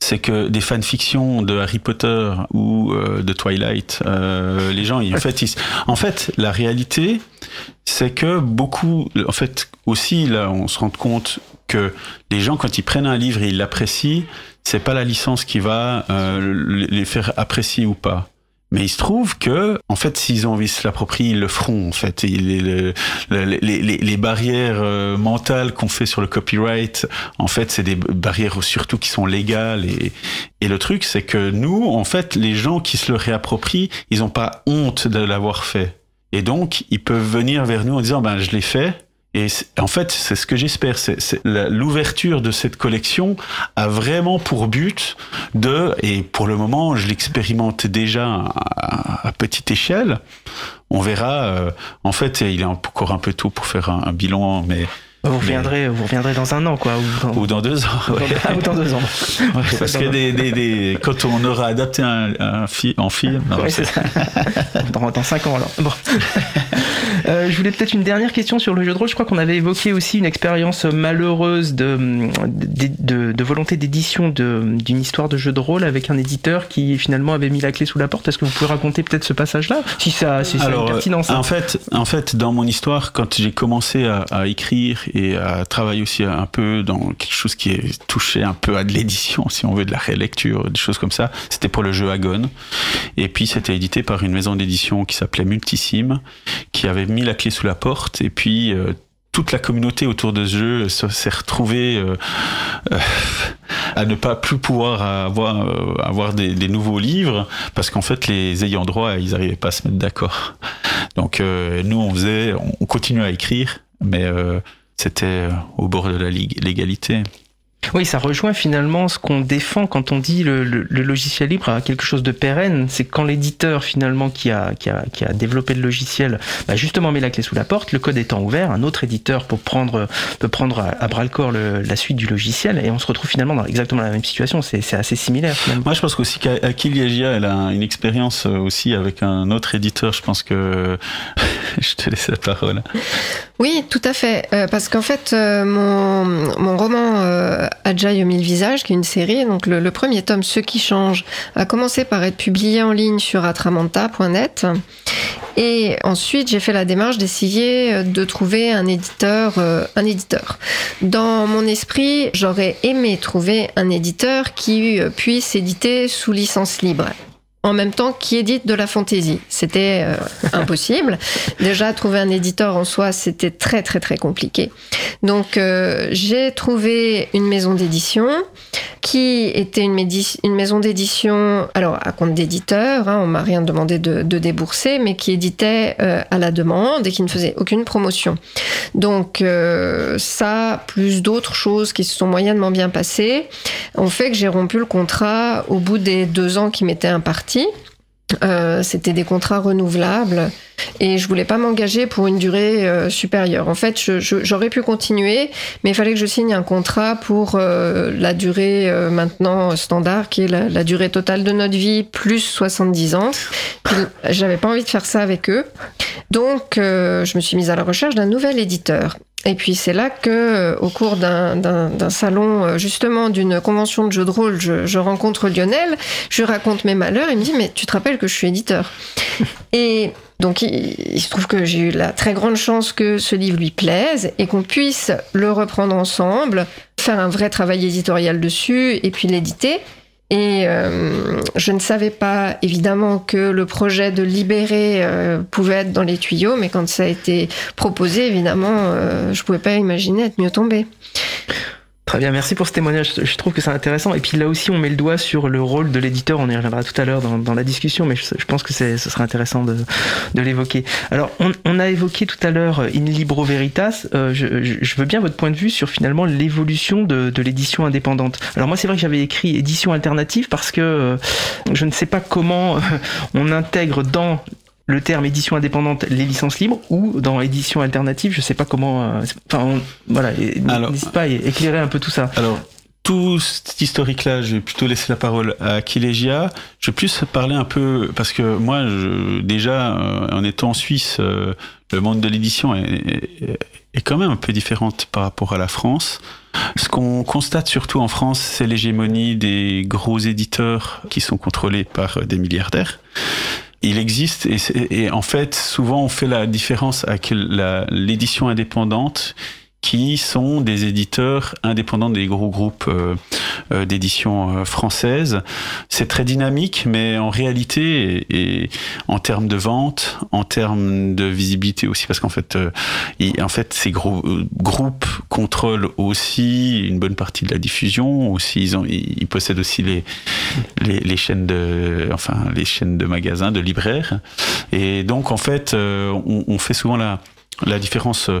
c'est que des fanfictions de Harry Potter ou euh, de Twilight, euh, les gens, ils- en fait, en fait, la réalité, c'est que beaucoup, en fait, aussi, là, on se rend compte que les gens, quand ils prennent un livre et ils l'apprécient, c'est pas la licence qui va euh, les faire apprécier ou pas. Mais il se trouve que, en fait, s'ils ont envie de se l'approprier, ils le feront. En fait, les- les barrières euh, mentales qu'on fait sur le copyright, en fait, c'est des barrières surtout qui sont légales. Et, et le truc, c'est que nous, en fait, les gens qui se le réapproprient, ils n'ont pas honte de l'avoir fait. Et donc, ils peuvent venir vers nous en disant, ben, je l'ai fait. Et en fait, c'est ce que j'espère. C'est l'ouverture de cette collection a vraiment pour but de, et pour le moment, je l'expérimente déjà à, à petite échelle. On verra. euh, en fait, il est encore un peu tôt pour faire un, un bilan, mais Vous reviendrez, vous reviendrez dans un an, quoi. Ou dans, ou dans deux ans. ouais. ou dans deux ans. Ouais, parce que des, des, des- quand on aura adapté un, un fi- en film, non, Ouais, c'est- c'est ça. dans, dans 5 ans alors. Bon. Euh, je voulais peut-être une dernière question sur le jeu de rôle. Je crois qu'on avait évoqué aussi une expérience malheureuse de, de, de- de volonté d'édition d'une histoire de jeu de rôle avec un éditeur qui finalement avait mis la clé sous la porte. Est-ce que vous pouvez raconter peut-être ce passage-là? Si ça, si ça a une pertinence. hein. en fait, en fait, dans mon histoire, quand j'ai commencé à, à écrire et à travailler aussi un peu dans quelque chose qui est touché un peu à de l'édition, si on veut, de la rélecture, des choses comme ça, c'était pour le jeu Agon. Et puis, c'était édité par une maison d'édition qui s'appelait Multisim, qui avait mis la clé sous la porte. Et puis, euh, toute la communauté autour de ce jeu se- s'est retrouvée euh, euh, à ne pas plus pouvoir avoir, euh, avoir des, nouveaux livres parce qu'en fait les ayants droit ils n'arrivaient pas à se mettre d'accord. Donc euh, nous on faisait, on continuait à écrire, mais euh, c'était euh, au bord de la légalité. Oui, ça rejoint finalement ce qu'on défend quand on dit le, le- le logiciel libre a quelque chose de pérenne. C'est quand l'éditeur finalement qui a, qui, a, qui a développé le logiciel, bah, justement met la clé sous la porte, le code étant ouvert, un autre éditeur peut prendre, peut prendre à, à bras le corps le- la suite du logiciel et on se retrouve finalement dans exactement la même situation. C'est c'est assez similaire finalement. Moi je pense qu'aussi qu'Akil Yagia elle a une expérience euh, aussi avec un autre éditeur. Je pense que je te laisse la parole. Oui, tout à fait. Euh, parce qu'en fait, euh, mon, mon roman euh, Adjaï aux mille visages, qui est une série, donc le, premier tome, Ce qui change, a commencé par être publié en ligne sur atramanta.net. Et ensuite, j'ai fait la démarche d'essayer de trouver un éditeur, euh, un éditeur. Dans mon esprit, j'aurais aimé trouver un éditeur qui euh, puisse éditer sous licence libre en même temps qui édite de la fantaisie. C'était euh, impossible. Déjà, trouver un éditeur en soi, c'était très très très compliqué. Donc, euh, j'ai trouvé une maison d'édition qui était une, maison d'édition, alors à compte d'éditeur, hein, on m'a rien demandé de, de débourser, mais qui éditait euh, à la demande et qui ne faisait aucune promotion. Donc, euh, ça, plus d'autres choses qui se sont moyennement bien passées, ont fait que j'ai rompu le contrat au bout des deux ans qui m'étaient impartis. Euh, c'était des contrats renouvelables et je voulais pas m'engager pour une durée euh, supérieure. En fait, j'aurais pu continuer, mais il fallait que je signe un contrat pour euh, la durée euh, maintenant standard, qui est la, la durée totale de notre vie plus 70 ans. J'avais pas envie de faire ça avec eux, donc euh, je me suis mise à la recherche d'un nouvel éditeur. Et puis c'est là que, euh, au cours d'un- salon, euh, justement d'une convention de jeux de rôle, je, je rencontre Lionel, je raconte mes malheurs, il me dit mais tu te rappelles que je suis éditeur Et donc il, il se trouve que j'ai eu la très grande chance que ce livre lui plaise et qu'on puisse le reprendre ensemble, faire un vrai travail éditorial dessus et puis l'éditer. Et euh, je ne savais pas évidemment que le projet de libérer euh, pouvait être dans les tuyaux, mais quand ça a été proposé, évidemment, euh, je pouvais pas imaginer être mieux tombé. Très bien, merci pour ce témoignage. Je trouve que c'est intéressant. Et puis là aussi, on met le doigt sur le rôle de l'éditeur. On y reviendra tout à l'heure dans, la discussion, mais je, pense que ce serait intéressant de, l'évoquer. Alors, on, a évoqué tout à l'heure euh, In Libro Veritas. Euh, je, veux bien votre point de vue sur finalement l'évolution de, l'édition indépendante. Alors moi, c'est vrai que j'avais écrit édition alternative parce que euh, je ne sais pas comment on intègre dans le terme édition indépendante les licences libres ou dans édition alternative, je sais pas comment. euh, Enfin, voilà, n'hésite pas à éclairer un peu tout ça. Alors, tout cet historique-là, je vais plutôt laisser la parole à Kilegia. Je vais plus parler un peu, parce que moi, je, déjà, euh, en étant en Suisse, euh, le monde de l'édition est, est, est quand même un peu différent par rapport à la France. Ce qu'on constate surtout en France, c'est l'hégémonie des gros éditeurs qui sont contrôlés par des milliardaires. Il existe, et, en fait, souvent on fait la différence avec l'édition indépendante qui sont des éditeurs indépendants des gros groupes euh, euh, d'édition euh, françaises. C'est très dynamique, mais en réalité, et, en termes de vente, en termes de visibilité aussi, parce qu'en fait, euh, en fait, ces gros groupes contrôlent aussi une bonne partie de la diffusion. Aussi, ils, ont, ils, possèdent aussi les, les, chaînes de, enfin, les chaînes de magasins, de libraires. Et donc, en fait, on fait souvent la la différence, euh,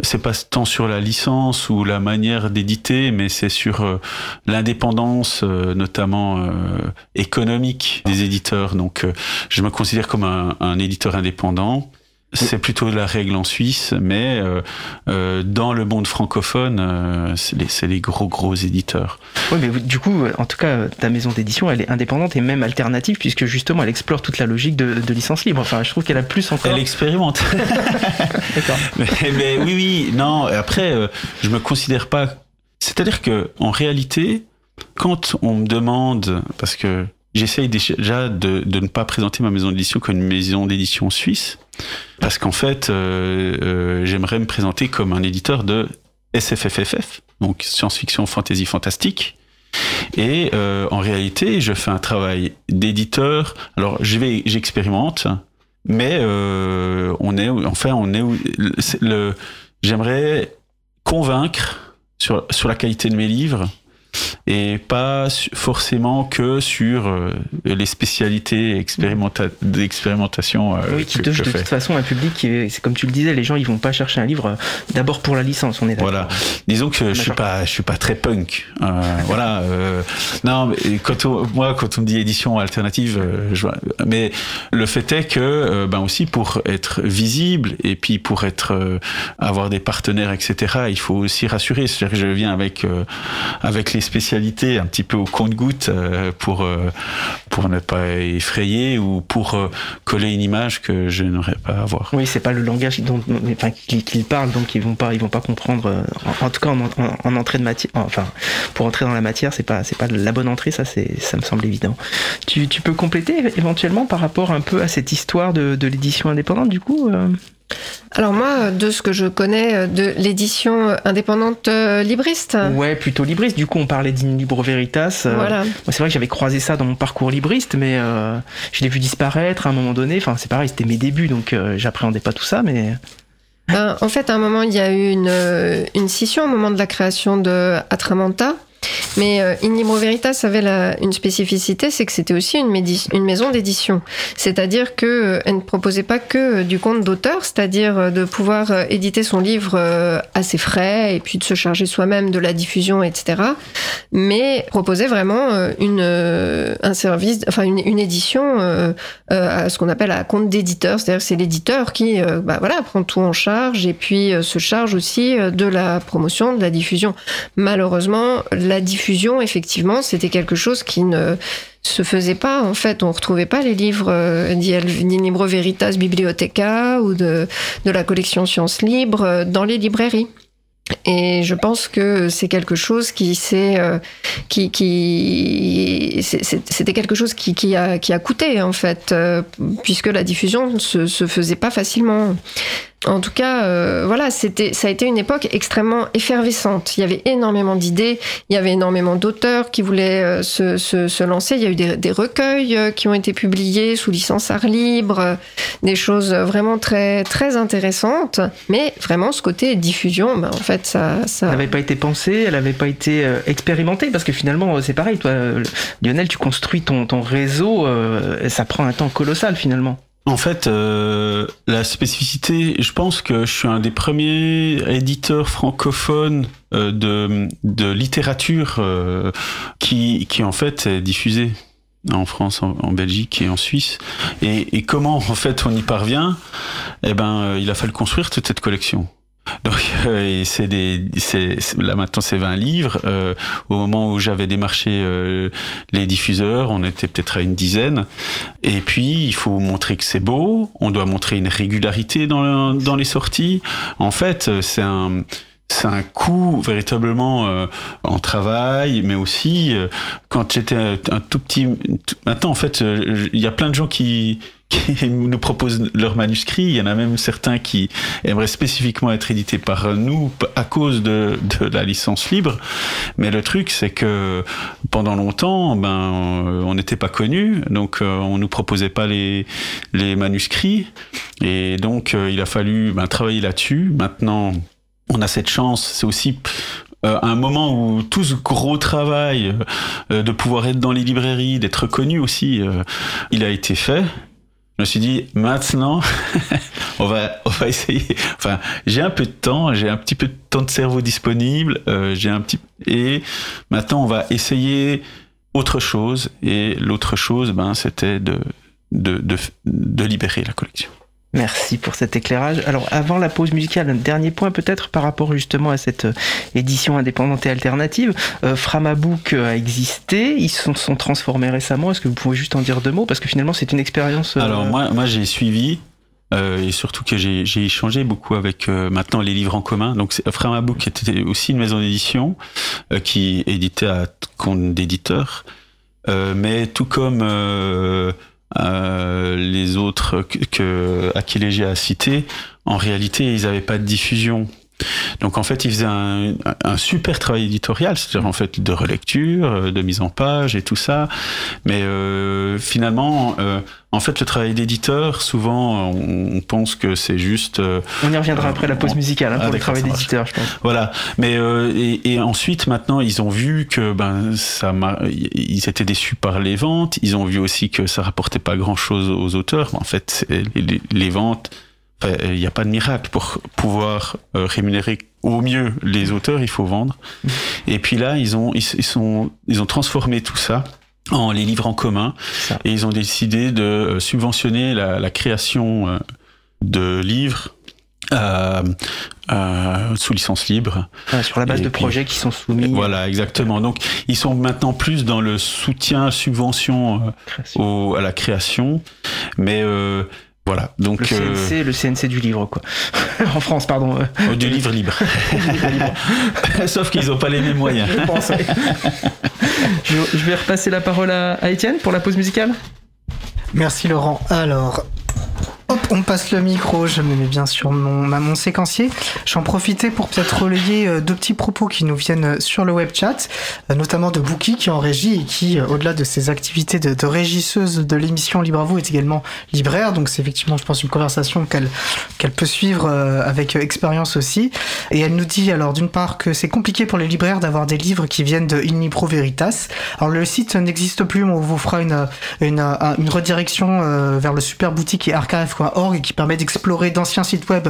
c'est pas tant sur la licence ou la manière d'éditer, mais c'est sur euh, l'indépendance, euh, notamment économique des éditeurs. Donc, je me considère comme un, un éditeur indépendant. C'est plutôt la règle en Suisse, mais euh, euh, dans le monde francophone, euh, c'est les, c'est les gros gros éditeurs. Oui, mais du coup, en tout cas, ta maison d'édition, elle est indépendante et même alternative, puisque justement, elle explore toute la logique de, de licence libre. Enfin, je trouve qu'elle a plus encore. Elle expérimente. D'accord. mais, mais oui, oui, non. Après, euh, je me considère pas. C'est-à-dire que, en réalité, quand on me demande, parce que j'essaye déjà de, de ne pas présenter ma maison d'édition comme une maison d'édition suisse, parce qu'en fait, euh, euh, j'aimerais me présenter comme un éditeur de SFFFF, donc science-fiction, fantasy, fantastique. Et euh, en réalité, je fais un travail d'éditeur. Alors, je vais, j'expérimente, mais on est, enfin, on est, j'aimerais convaincre sur sur la qualité de mes livres et pas forcément que sur euh, les spécialités expérimenta d'expérimentation. Euh, oui, qui que touche je de fais. toute façon un public qui est, c'est comme tu le disais, les gens ils vont pas chercher un livre euh, d'abord pour la licence, on est d'accord. Voilà. Disons que je suis pas, je suis pas très punk. Euh, voilà. Non, mais quand on, moi, quand on me dit édition alternative, je, mais le fait est que, ben aussi pour être visible et puis pour être, avoir des partenaires, etc. Il faut aussi rassurer. C'est-à-dire que je viens avec, avec les personnalité un petit peu au compte-goutte euh, pour euh, pour ne pas effrayer ou pour euh, coller une image que je n'aurais pas à avoir. Oui, c'est pas le langage dont, enfin, qu'ils parlent, donc ils vont pas, ils vont pas comprendre. En, tout cas, en- en entrée de matière, enfin, pour entrer dans la matière, c'est pas, c'est pas la bonne entrée, ça, c'est, ça me semble évident. Tu, tu peux compléter éventuellement par rapport un peu à cette histoire de, de l'édition indépendante, du coup. Euh Alors moi, de ce que je connais euh, de l'édition indépendante euh, libriste, Ouais, plutôt libriste. Du coup, on parlait d'In Libro Veritas. euh, voilà. C'est vrai que j'avais croisé ça dans mon parcours libriste, mais euh, je l'ai vu disparaître à un moment donné. Enfin, c'est pareil, c'était mes débuts, donc euh, j'appréhendais pas tout ça, mais Ben, en fait, à un moment, il y a eu une, euh, une scission au moment de la création de Atramanta. Mais euh, In Libro Veritas avait une spécificité, c'est que c'était aussi une, maison d'édition. C'est-à-dire que euh, ne proposait pas que euh, du compte d'auteur, c'est-à-dire euh, de pouvoir éditer son livre à ses frais et puis de se charger soi-même de la diffusion, etc. Mais proposait vraiment une, un service, enfin une, une édition à ce qu'on appelle à compte d'éditeur, c'est-à-dire c'est l'éditeur qui bah, voilà, prend tout en charge et puis se charge aussi de la promotion, de la diffusion. Malheureusement, la diffusion, effectivement, c'était quelque chose qui ne se faisait pas. En fait, on retrouvait pas les livres euh, d'Inibro Veritas Bibliotheca ou de, la collection Sciences Libres euh, dans les librairies. Et je pense que c'est quelque chose qui s'est, euh, qui, c'était quelque chose qui, a, qui a coûté en fait, euh, puisque la diffusion ne se faisait pas facilement. En tout cas, euh, voilà, c'était, ça a été une époque extrêmement effervescente. Il y avait énormément d'idées, il y avait énormément d'auteurs qui voulaient euh, se, se, se lancer. Il y a eu des, des recueils euh, qui ont été publiés sous licence art libre, euh, des choses vraiment très très intéressantes. Mais vraiment, ce côté diffusion, ben, en fait, ça, ça. n'avait pas été pensée, elle n'avait pas été expérimentée, parce que finalement, c'est pareil, toi, Lionel, tu construis ton, ton réseau, ça prend un temps colossal finalement. En fait, euh, la spécificité, je pense que je suis un des premiers éditeurs francophones euh, de, de littérature euh, qui, qui en fait est diffusée en France, en, Belgique et en Suisse. Et, comment en fait on y parvient? Eh ben, il a fallu construire toute cette collection. Donc, euh, c'est des, là maintenant c'est 20 livres. Euh, au moment où j'avais démarché euh, les diffuseurs, on était peut-être à une dizaine. Et puis, il faut montrer que c'est beau. On doit montrer une régularité dans, dans les sorties. En fait, c'est un c'est un coût véritablement en travail, mais aussi quand j'étais un tout petit. Maintenant, en fait, il y a plein de gens qui qui nous proposent leurs manuscrits. Il y en a même certains qui aimeraient spécifiquement être édités par nous à cause de, la licence libre. Mais le truc, c'est que pendant longtemps, ben, euh, on n'était pas connus, donc euh, on nous proposait pas les, manuscrits. Et donc, euh, il a fallu ben, travailler là-dessus. Maintenant, on a cette chance. C'est aussi un moment où tout ce gros travail de pouvoir être dans les librairies, d'être connu aussi, il a été fait. Je me suis dit, maintenant, on va, on va essayer. Enfin, j'ai un peu de temps, j'ai un petit peu de temps de cerveau disponible, euh, j'ai un petit, et maintenant on va essayer autre chose. Et l'autre chose, ben, c'était de, de, de, de libérer la collection. Merci pour cet éclairage. Alors, avant la pause musicale, un dernier point peut-être par rapport justement à cette euh, édition indépendante et alternative. Euh, Framabook euh, a existé, ils se sont, transformés récemment. Est-ce que vous pouvez juste en dire deux mots? Parce que finalement, c'est une expérience. Alors moi, moi j'ai suivi et surtout que j'ai échangé beaucoup avec maintenant les livres en commun. Donc Framabook était aussi une maison d'édition qui éditait à compte d'éditeurs, mais tout comme euh, les autres que, que a cité, en réalité ils n'avaient pas de diffusion. Donc en fait, ils faisaient un, un super travail éditorial, c'est-à-dire en fait de relecture, euh, de mise en page et tout ça. Mais euh, finalement, euh, en fait, le travail d'éditeur, souvent, on, on pense que c'est juste euh, On y reviendra après la pause musicale hein, Ah, pour le travail ça marche. d'éditeur, je pense. voilà. Mais euh, et, et ensuite, maintenant, ils ont vu que ben ça, ils étaient déçus par les ventes. Ils ont vu aussi que ça rapportait pas grand-chose aux auteurs. En fait, les, les- ventes, il n'y a pas de miracle pour pouvoir euh, rémunérer au mieux les auteurs. Il faut vendre. Et puis là, ils ont ils, ils sont ils ont transformé tout ça en les livres en commun Ça. et ils ont décidé de euh, subventionner la, la création euh, de livres euh, euh, sous licence libre. Ouais, sur la base Et de puis- projets qui sont soumis. Voilà, exactement. Donc, ils sont maintenant plus dans le soutien, subvention euh, au- à la création, mais euh, voilà. Donc, Le euh, CNC, le CNC du livre, quoi. en France, pardon. euh, oh, du livre libre. Sauf qu'ils n'ont pas les mêmes moyens. je pense. ouais. je, je vais repasser la parole à, à Étienne pour la pause musicale. Merci Laurent. Alors, on passe le micro. Je me mets bien sur mon, mon séquencier. J'en profitais pour peut-être relayer euh, deux petits propos qui nous viennent euh, sur le web chat, euh, notamment de Bookie qui en régie et qui, au-delà de ses activités de, régisseuse de l'émission Libre à vous, est également libraire. Donc c'est effectivement, je pense, une conversation qu'elle peut suivre avec expérience aussi. Et elle nous dit alors d'une part que c'est compliqué pour les libraires d'avoir des livres qui viennent de In Veritas. Alors le site n'existe plus, mais on vous fera une, une, un- une redirection vers le super boutique et archive.org qui permet d'explorer d'anciens sites web.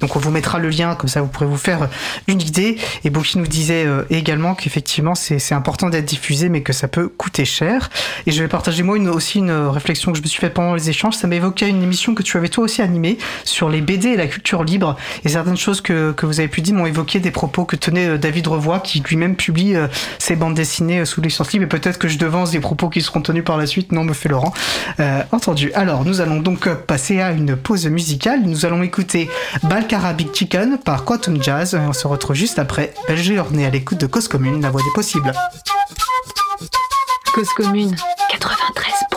Donc on vous mettra le lien, comme ça vous pourrez vous faire une idée. Et Boki nous disait euh, également qu'effectivement c'est important d'être diffusé, mais que ça peut coûter cher. Et je vais partager moi aussi une réflexion que je me suis faite pendant les échanges. Ça m'évoquait une émission que tu avais toi aussi animée sur les BD et la culture libre. Et certaines choses que, que vous avez pu dire m'ont évoqué des propos que tenait euh, David Revoy, qui lui-même publie euh, ses bandes dessinées euh, sous licence libre. Et peut-être que je devance des propos qui seront tenus par la suite. Non, me fait Laurent. Euh, entendu. Alors, nous allons donc euh, passer à une pause musicale. Nous allons écouter Balkara Big Chicken par Quantum Jazz. On se retrouve juste après. Belle journée à l'écoute de Cause Commune, la voix des possibles. Cause commune 93.1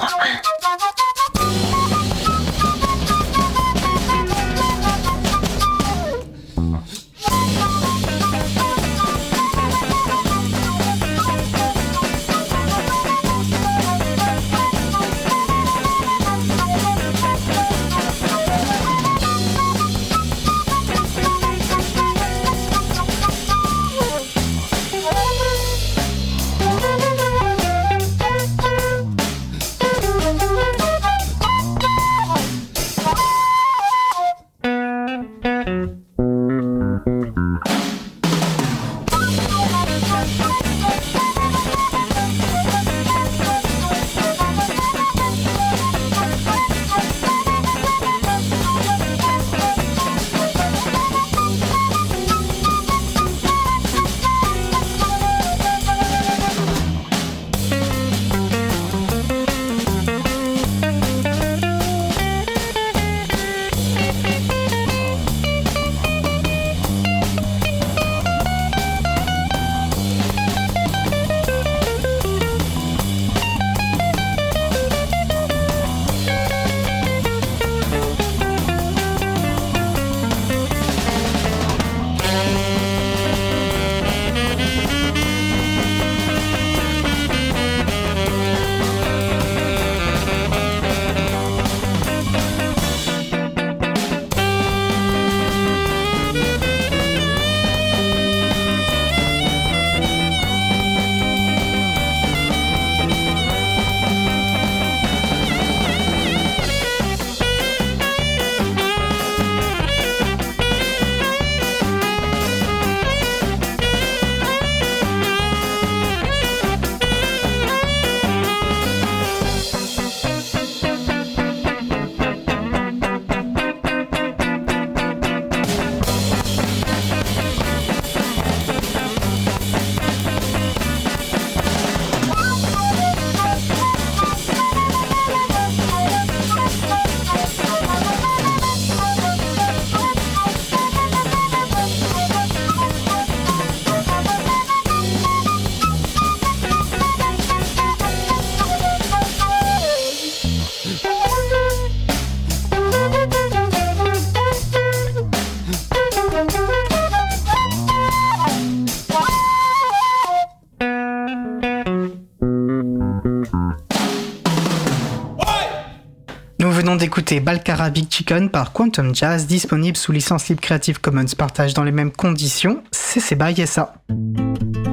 Nous venons d'écouter Balkara Big Chicken par Quantum Jazz, disponible sous licence libre Creative Commons, partage dans les mêmes conditions. C'est by ça.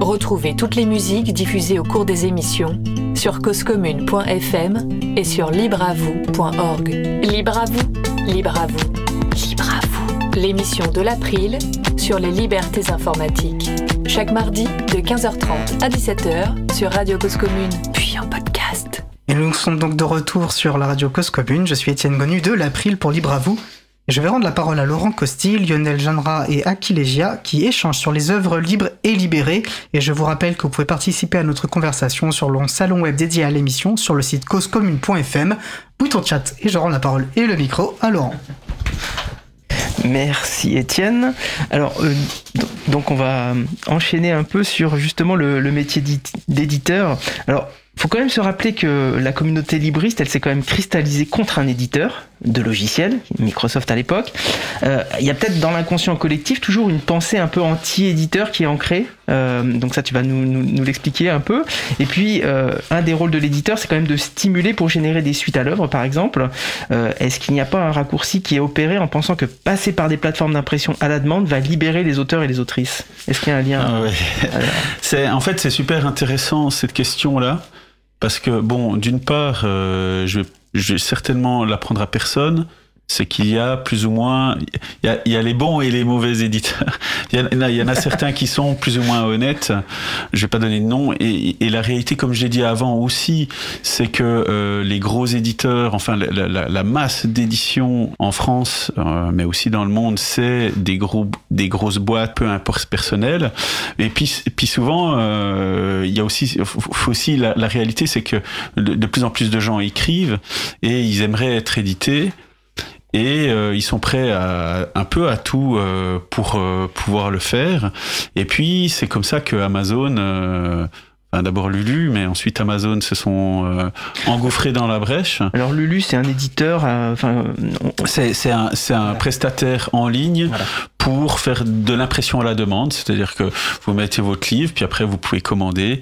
Retrouvez toutes les musiques diffusées au cours des émissions sur causecommune.fm et sur libreavoue.org. Libre à vous, libre à vous, libre à vous. L'émission de l'April sur les libertés informatiques. Chaque mardi de 15h30 à 17h sur Radio Cause Commune, en podcast. Et nous sommes donc de retour sur la radio Cause Commune. Je suis Étienne Gonu de l'April pour Libre à vous. Et je vais rendre la parole à Laurent Costi, Lionel Janra et Aquilegia qui échangent sur les œuvres libres et libérées. Et je vous rappelle que vous pouvez participer à notre conversation sur le salon web dédié à l'émission sur le site causecommune.fm. Bouton chat et je rends la parole et le micro à Laurent. Merci Étienne. Alors, euh, donc on va enchaîner un peu sur justement le, le métier d'éditeur. Alors, faut quand même se rappeler que la communauté libriste, elle s'est quand même cristallisée contre un éditeur de logiciels, Microsoft à l'époque. Euh, il y a peut-être dans l'inconscient collectif toujours une pensée un peu anti-éditeur qui est ancrée. Euh, donc ça, tu vas nous, nous, l'expliquer un peu. Et puis, euh, un des rôles de l'éditeur, c'est quand même de stimuler pour générer des suites à l'œuvre, par exemple. Est-ce qu'il n'y a pas un raccourci qui est opéré en pensant que passer par des plateformes d'impression à la demande va libérer les auteurs et les autrices? Est-ce qu'il y a un lien? Ah C'est En fait, c'est super intéressant cette question-là. Parce que, bon, d'une part, euh, je, vais, je vais certainement l'apprendre à personne c'est qu'il y a plus ou moins, il y a, il y a, les bons et les mauvais éditeurs. Il y, en a, il y en a certains qui sont plus ou moins honnêtes. Je vais pas donner de nom. Et, et la réalité, comme j'ai dit avant aussi, c'est que euh, les gros éditeurs, enfin la, la, la masse d'éditions en France, euh, mais aussi dans le monde, c'est des gros, des grosses boîtes, peu importe personnel. Et puis, puis souvent, euh, il y a aussi, faut aussi la, la réalité, c'est que de, de plus en plus de gens écrivent et ils aimeraient être édités et euh, ils sont prêts à, un peu à tout euh, pour euh, pouvoir le faire. Et puis c'est comme ça que Amazon d'abord Lulu, mais ensuite Amazon se sont euh, engouffrés dans la brèche. Alors Lulu, c'est un éditeur, euh, enfin, c'est un, un prestataire en ligne pour faire de l'impression à la demande, c'est-à-dire que vous mettez votre livre, puis après vous pouvez commander.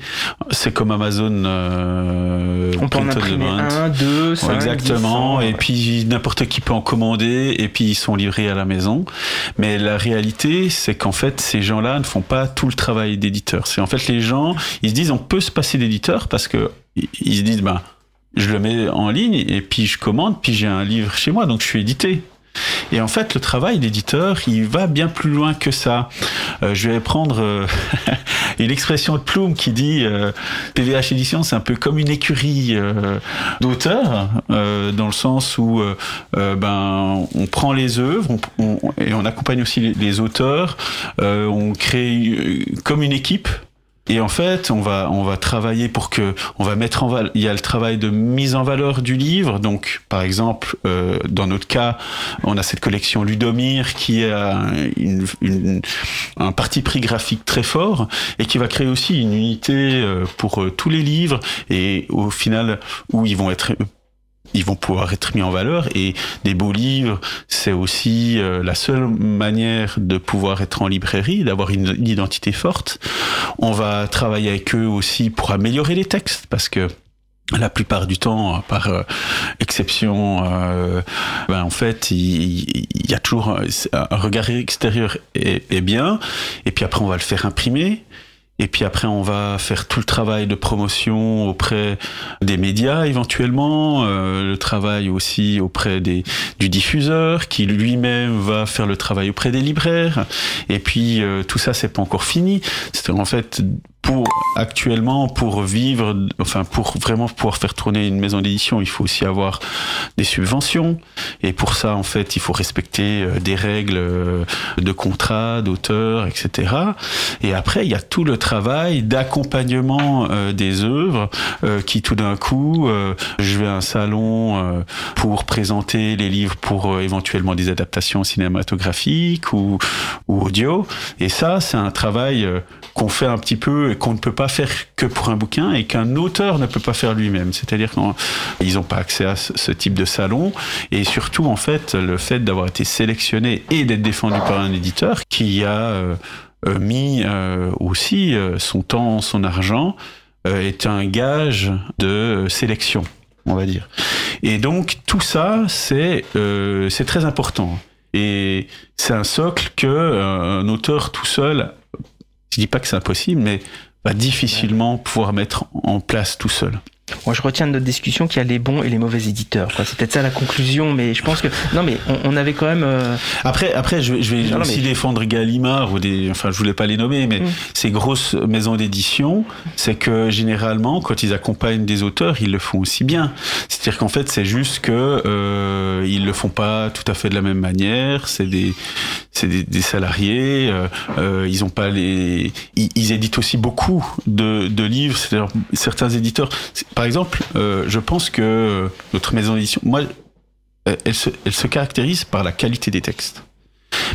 C'est comme Amazon. Euh, on peut en imprimer un, deux, cinq, exactement. et puis n'importe qui peut en commander, et puis ils sont livrés à la maison. Mais la réalité, c'est qu'en fait, ces gens-là ne font pas tout le travail d'éditeur. C'est en fait les gens, ils se disent on peut se passer d'éditeur parce que ils se disent, ben, je le mets en ligne et puis je commande, puis j'ai un livre chez moi, donc je suis édité. Et en fait, le travail d'éditeur, il va bien plus loin que ça. Euh, je vais prendre euh, une expression de Plume qui dit euh, PVH édition, c'est un peu comme une écurie euh, d'auteurs, euh, dans le sens où ben on prend les œuvres et on accompagne aussi les auteurs. on crée comme une équipe et en fait, on va on va travailler pour que on va mettre en valeur. Il y a le travail de mise en valeur du livre. Donc, par exemple, euh, dans notre cas, on a cette collection Ludomir qui a une, une, un parti pris graphique très fort et qui va créer aussi une unité euh, pour euh, tous les livres et au final où ils vont être ils vont pouvoir être mis en valeur et des beaux livres, c'est aussi euh, la seule manière de pouvoir être en librairie, d'avoir une, identité forte. On va travailler avec eux aussi pour améliorer les textes parce que la plupart du temps, par euh, exception, euh, ben en fait, il, y a toujours un, regard extérieur est, est bien, et puis après on va le faire imprimer. Et puis après, on va faire tout le travail de promotion auprès des médias éventuellement, euh, le travail aussi auprès des, du diffuseur qui lui-même va faire le travail auprès des libraires. Et puis euh, tout ça, c'est pas encore fini. C'est en fait pour actuellement pour vivre enfin pour vraiment pouvoir faire tourner une maison d'édition il faut aussi avoir des subventions. Et pour ça en fait il faut respecter des règles de contrat d'auteur etc et après il y a tout le travail d'accompagnement euh, des œuvres euh, qui tout d'un coup euh, je vais à un salon pour présenter les livres pour éventuellement des adaptations cinématographiques ou audio. Et ça c'est un travail qu'on fait un petit peu qu'on ne peut pas faire que pour un bouquin et qu'un auteur ne peut pas faire lui-même. C'est-à-dire qu'ils n'ont pas accès à ce type de salon et surtout en fait le fait d'avoir été sélectionné et d'être défendu par un éditeur qui a euh, mis euh, aussi euh, son temps, son argent est un gage de sélection, on va dire. Et donc tout ça c'est c'est très important. Et c'est un socle que un auteur tout seul je dis pas que c'est impossible, mais va difficilement pouvoir mettre en place tout seul. Moi, je retiens de notre discussion qu'il y a les bons et les mauvais éditeurs. C'est peut-être ça la conclusion, mais je pense que non, mais on, avait quand même. Euh, après, après, je, vais aussi défendre Gallimard ou des, enfin, je voulais pas les nommer, mais mm. ces grosses maisons d'édition, c'est que généralement, quand ils accompagnent des auteurs, ils le font aussi bien. C'est-à-dire qu'en fait, c'est juste que euh, ils le font pas tout à fait de la même manière. C'est des, c'est des, salariés. Euh, euh, ils ont pas les, ils, éditent aussi beaucoup de, de livres. C'est-à-dire certains éditeurs par exemple, euh, je pense que notre maison d'édition, moi, euh, elle se, caractérise par la qualité des textes.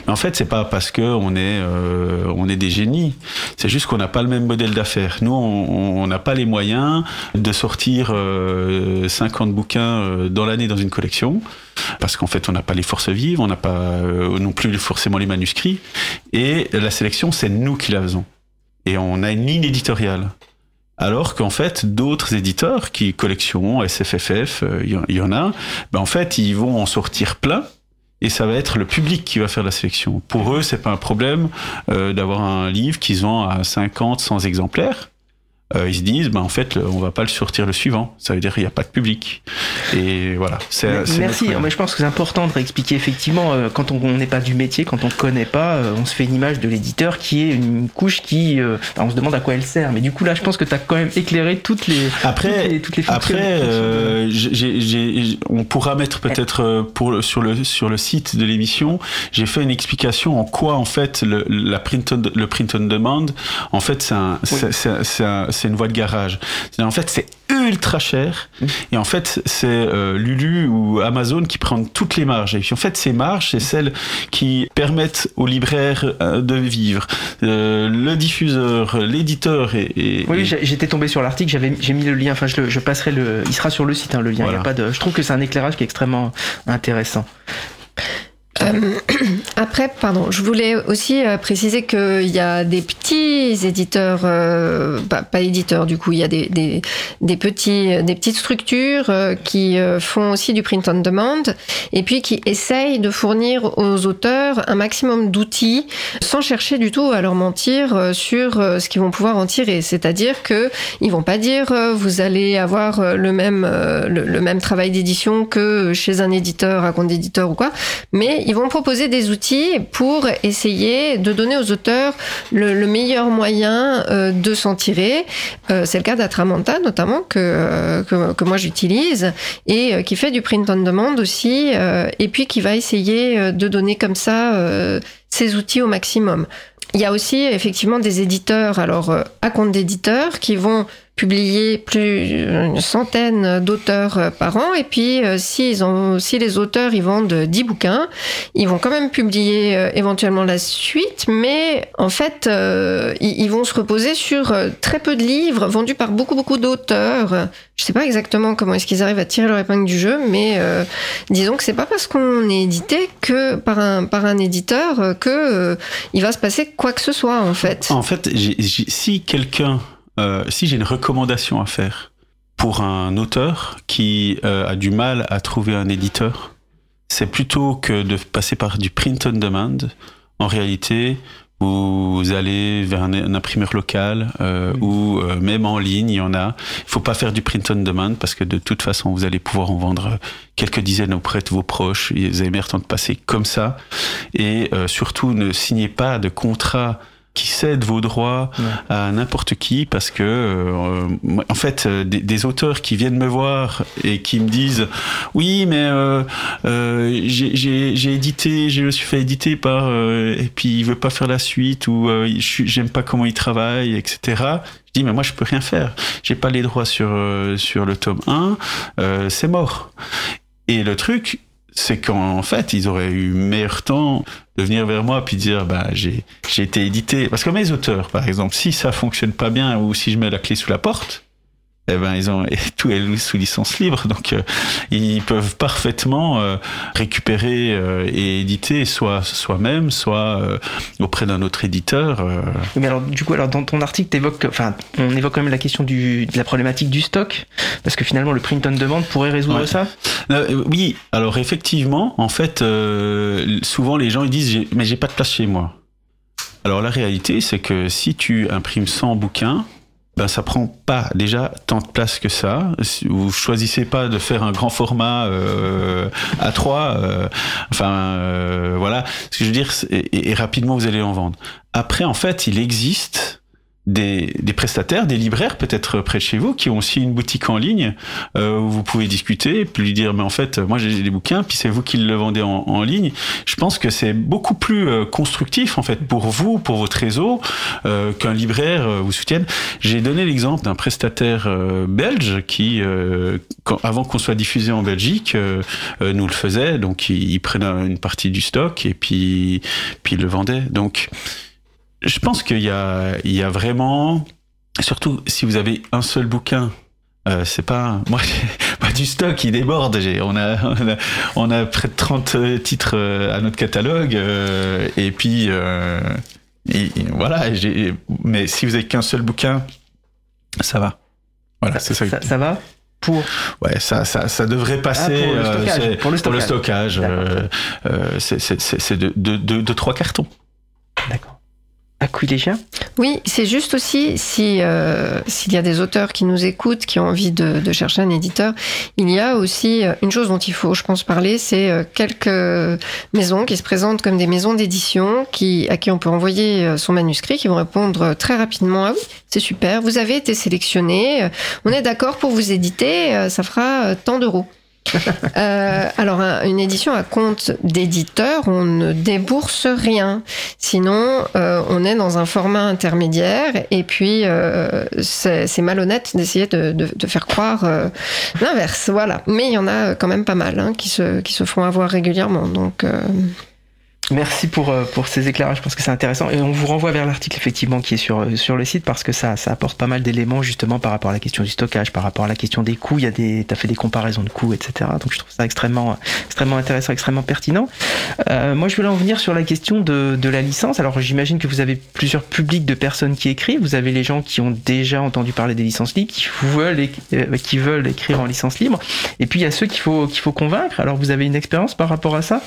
Mais en fait, c'est pas parce que on est, euh, on est des génies. C'est juste qu'on n'a pas le même modèle d'affaires. Nous, on n'a pas les moyens de sortir 50 bouquins dans l'année dans une collection, parce qu'en fait, on n'a pas les forces vives, on n'a pas non plus forcément les manuscrits. Et la sélection, c'est nous qui la faisons. Et on a une ligne éditoriale. Alors qu'en fait, d'autres éditeurs qui collection, SFFF, il euh, y, en a, ben en fait, ils vont en sortir plein. Et ça va être le public qui va faire la sélection. Pour eux, c'est pas un problème euh, d'avoir un livre qu'ils ont à 50, 100 exemplaires. Euh, ils se disent, bah, en fait, on va pas le sortir le suivant. Ça veut dire qu'il n'y a pas de public. Et voilà. Merci. Mais je pense que c'est important de réexpliquer effectivement, euh, quand on n'est pas du métier, quand on ne connaît pas, euh, on se fait une image de l'éditeur qui est une couche qui, on se demande à quoi elle sert. Mais du coup là, je pense que tu as quand même éclairé toutes les après toutes les, après on pourra mettre peut-être pour sur le sur le site de l'émission, j'ai fait une explication en quoi en fait le la print on, le print on demand, en fait c'est un, c'est un c'est une voie de garage. En fait, c'est ultra cher. Mmh. Et en fait, c'est euh, Lulu ou Amazon qui prennent toutes les marges. Et puis en fait, ces marges, c'est celles qui permettent aux libraires euh, de vivre. Euh, le diffuseur, l'éditeur et, Oui, j'étais tombé sur l'article, j'avais, j'ai mis le lien, enfin je, je, passerai le... Il sera sur le site, hein, le lien. Il y a pas de, je trouve que c'est un éclairage qui est extrêmement intéressant. Euh, après, pardon, je voulais aussi euh, préciser qu'il y a des petits éditeurs, euh, pas, éditeurs du coup, il y a des, des, des petits, des petites structures qui font aussi du print on demand et puis qui essayent de fournir aux auteurs un maximum d'outils sans chercher du tout à leur mentir sur ce qu'ils vont pouvoir en tirer. C'est-à-dire que ils vont pas dire vous allez avoir le même, le, même travail d'édition que chez un éditeur, un compte d'éditeur ou quoi, mais ils vont proposer des outils pour essayer de donner aux auteurs le, meilleur moyen euh, de s'en tirer. Euh, c'est le cas d'Atramanta notamment que, euh, que, moi j'utilise et qui fait du print on demand aussi et puis qui va essayer de donner comme ça ces outils au maximum. Il y a aussi effectivement des éditeurs, alors à compte d'éditeurs, qui vont publier plus une centaine d'auteurs euh, par an. Et puis, euh, si, ils ont, si les auteurs ils vendent 10 bouquins, ils vont quand même publier euh, éventuellement la suite, mais en fait, ils, vont se reposer sur très peu de livres vendus par beaucoup, beaucoup d'auteurs. Je sais pas exactement comment est-ce qu'ils arrivent à tirer leur épingle du jeu, mais disons que c'est pas parce qu'on est édité que par un, par un éditeur que il va se passer quoi que ce soit, en fait. En fait, si quelqu'un euh, si j'ai une recommandation à faire pour un auteur qui euh, a du mal à trouver un éditeur, c'est plutôt que de passer par du print on demand. En réalité, vous allez vers un, imprimeur local euh, ou même en ligne, il y en a. Il faut pas faire du print on demand parce que de toute façon, vous allez pouvoir en vendre quelques dizaines auprès de vos proches. Vous avez meilleur temps de passer comme ça. Et surtout, ne signez pas de contrat qui cède vos droits à n'importe qui parce que euh, en fait euh, des, auteurs qui viennent me voir et qui me disent oui mais euh, j'ai édité je me suis fait éditer par et puis il veut pas faire la suite ou j'aime pas comment il travaille etc je dis mais moi je peux rien faire. J'ai pas les droits sur sur le tome 1 c'est mort. Et le truc c'est qu'en fait, ils auraient eu meilleur temps de venir vers moi puis dire bah j'ai j'ai été édité. Parce que mes auteurs par exemple si ça fonctionne pas bien ou si je mets la clé sous la porte eh ben ils ont tout est sous licence libre, donc euh, ils peuvent parfaitement euh, récupérer euh, et éditer soit soi-même, soit auprès d'un autre éditeur. Mais alors du coup, alors dans ton article, enfin, on évoque quand même la question du, de la problématique du stock, parce que finalement le print on demand pourrait résoudre ça? oui, alors effectivement, en fait, souvent les gens ils disent mais j'ai pas de place chez moi. Alors la réalité, c'est que si tu imprimes 100 bouquins ben ça prend pas déjà tant de place que ça. Vous choisissez pas de faire un grand format euh, à 3 euh, enfin euh, voilà. Ce que je veux dire, et, et, rapidement vous allez en vendre. Après, en fait, il existe des, des, prestataires, des libraires peut-être près de chez vous, qui ont aussi une boutique en ligne euh, où vous pouvez discuter, puis lui dire mais en fait moi j'ai des bouquins, puis c'est vous qui le vendez en, ligne. Je pense que c'est beaucoup plus euh, constructif en fait pour vous, pour votre réseau, euh, qu'un libraire euh, vous soutienne. J'ai donné l'exemple d'un prestataire euh, belge qui, quand, avant qu'on soit diffusé en Belgique, nous le faisait, donc il, il prenait une partie du stock et puis puis il le vendait. Donc je pense qu'il y a, il y a vraiment, surtout si vous avez un seul bouquin, euh, c'est pas moi, du stock il déborde on a, on a on a près de 30 titres euh, à notre catalogue euh, et puis euh, et, voilà mais si vous avez qu'un seul bouquin ça va. Voilà c'est ça, ça, ça va pour? Ouais ça ça, ça devrait passer ah, pour, le stockage, euh, pour, le pour le stockage. c'est de, de, de, de trois cartons. D'accord Aquilegia Oui, c'est juste aussi si euh, s'il y a des auteurs qui nous écoutent, qui ont envie de, de, chercher un éditeur, il y a aussi euh, une chose dont il faut, je pense, parler, c'est euh, quelques maisons qui se présentent comme des maisons d'édition, qui à qui on peut envoyer son manuscrit, qui vont répondre très rapidement ah oui, c'est super, vous avez été sélectionné, on est d'accord pour vous éditer, ça fera tant d'euros. Euh, alors, un, une édition à compte d'éditeur, on ne débourse rien. Sinon, euh, on est dans un format intermédiaire et puis euh, c'est malhonnête d'essayer de, faire croire l'inverse. Voilà. Mais il y en a quand même pas mal hein, qui, se, qui se font avoir régulièrement. Donc. Euh, Merci pour, euh, pour ces éclairages, je pense que c'est intéressant. Et on vous renvoie vers l'article effectivement qui est sur, sur le site parce que ça, ça apporte pas mal d'éléments justement par rapport à la question du stockage, par rapport à la question des coûts. Il y a des, t'as fait des comparaisons de coûts, etc. Donc je trouve ça extrêmement, extrêmement intéressant, extrêmement pertinent. Euh, moi, je voulais en venir sur la question de, de la licence. Alors j'imagine que vous avez plusieurs publics de personnes qui écrivent. Vous avez les gens qui ont déjà entendu parler des licences libres, qui veulent, euh, qui veulent écrire en licence libre. Et puis il y a ceux qu'il faut, qu'il faut convaincre. Alors vous avez une expérience par rapport à ça?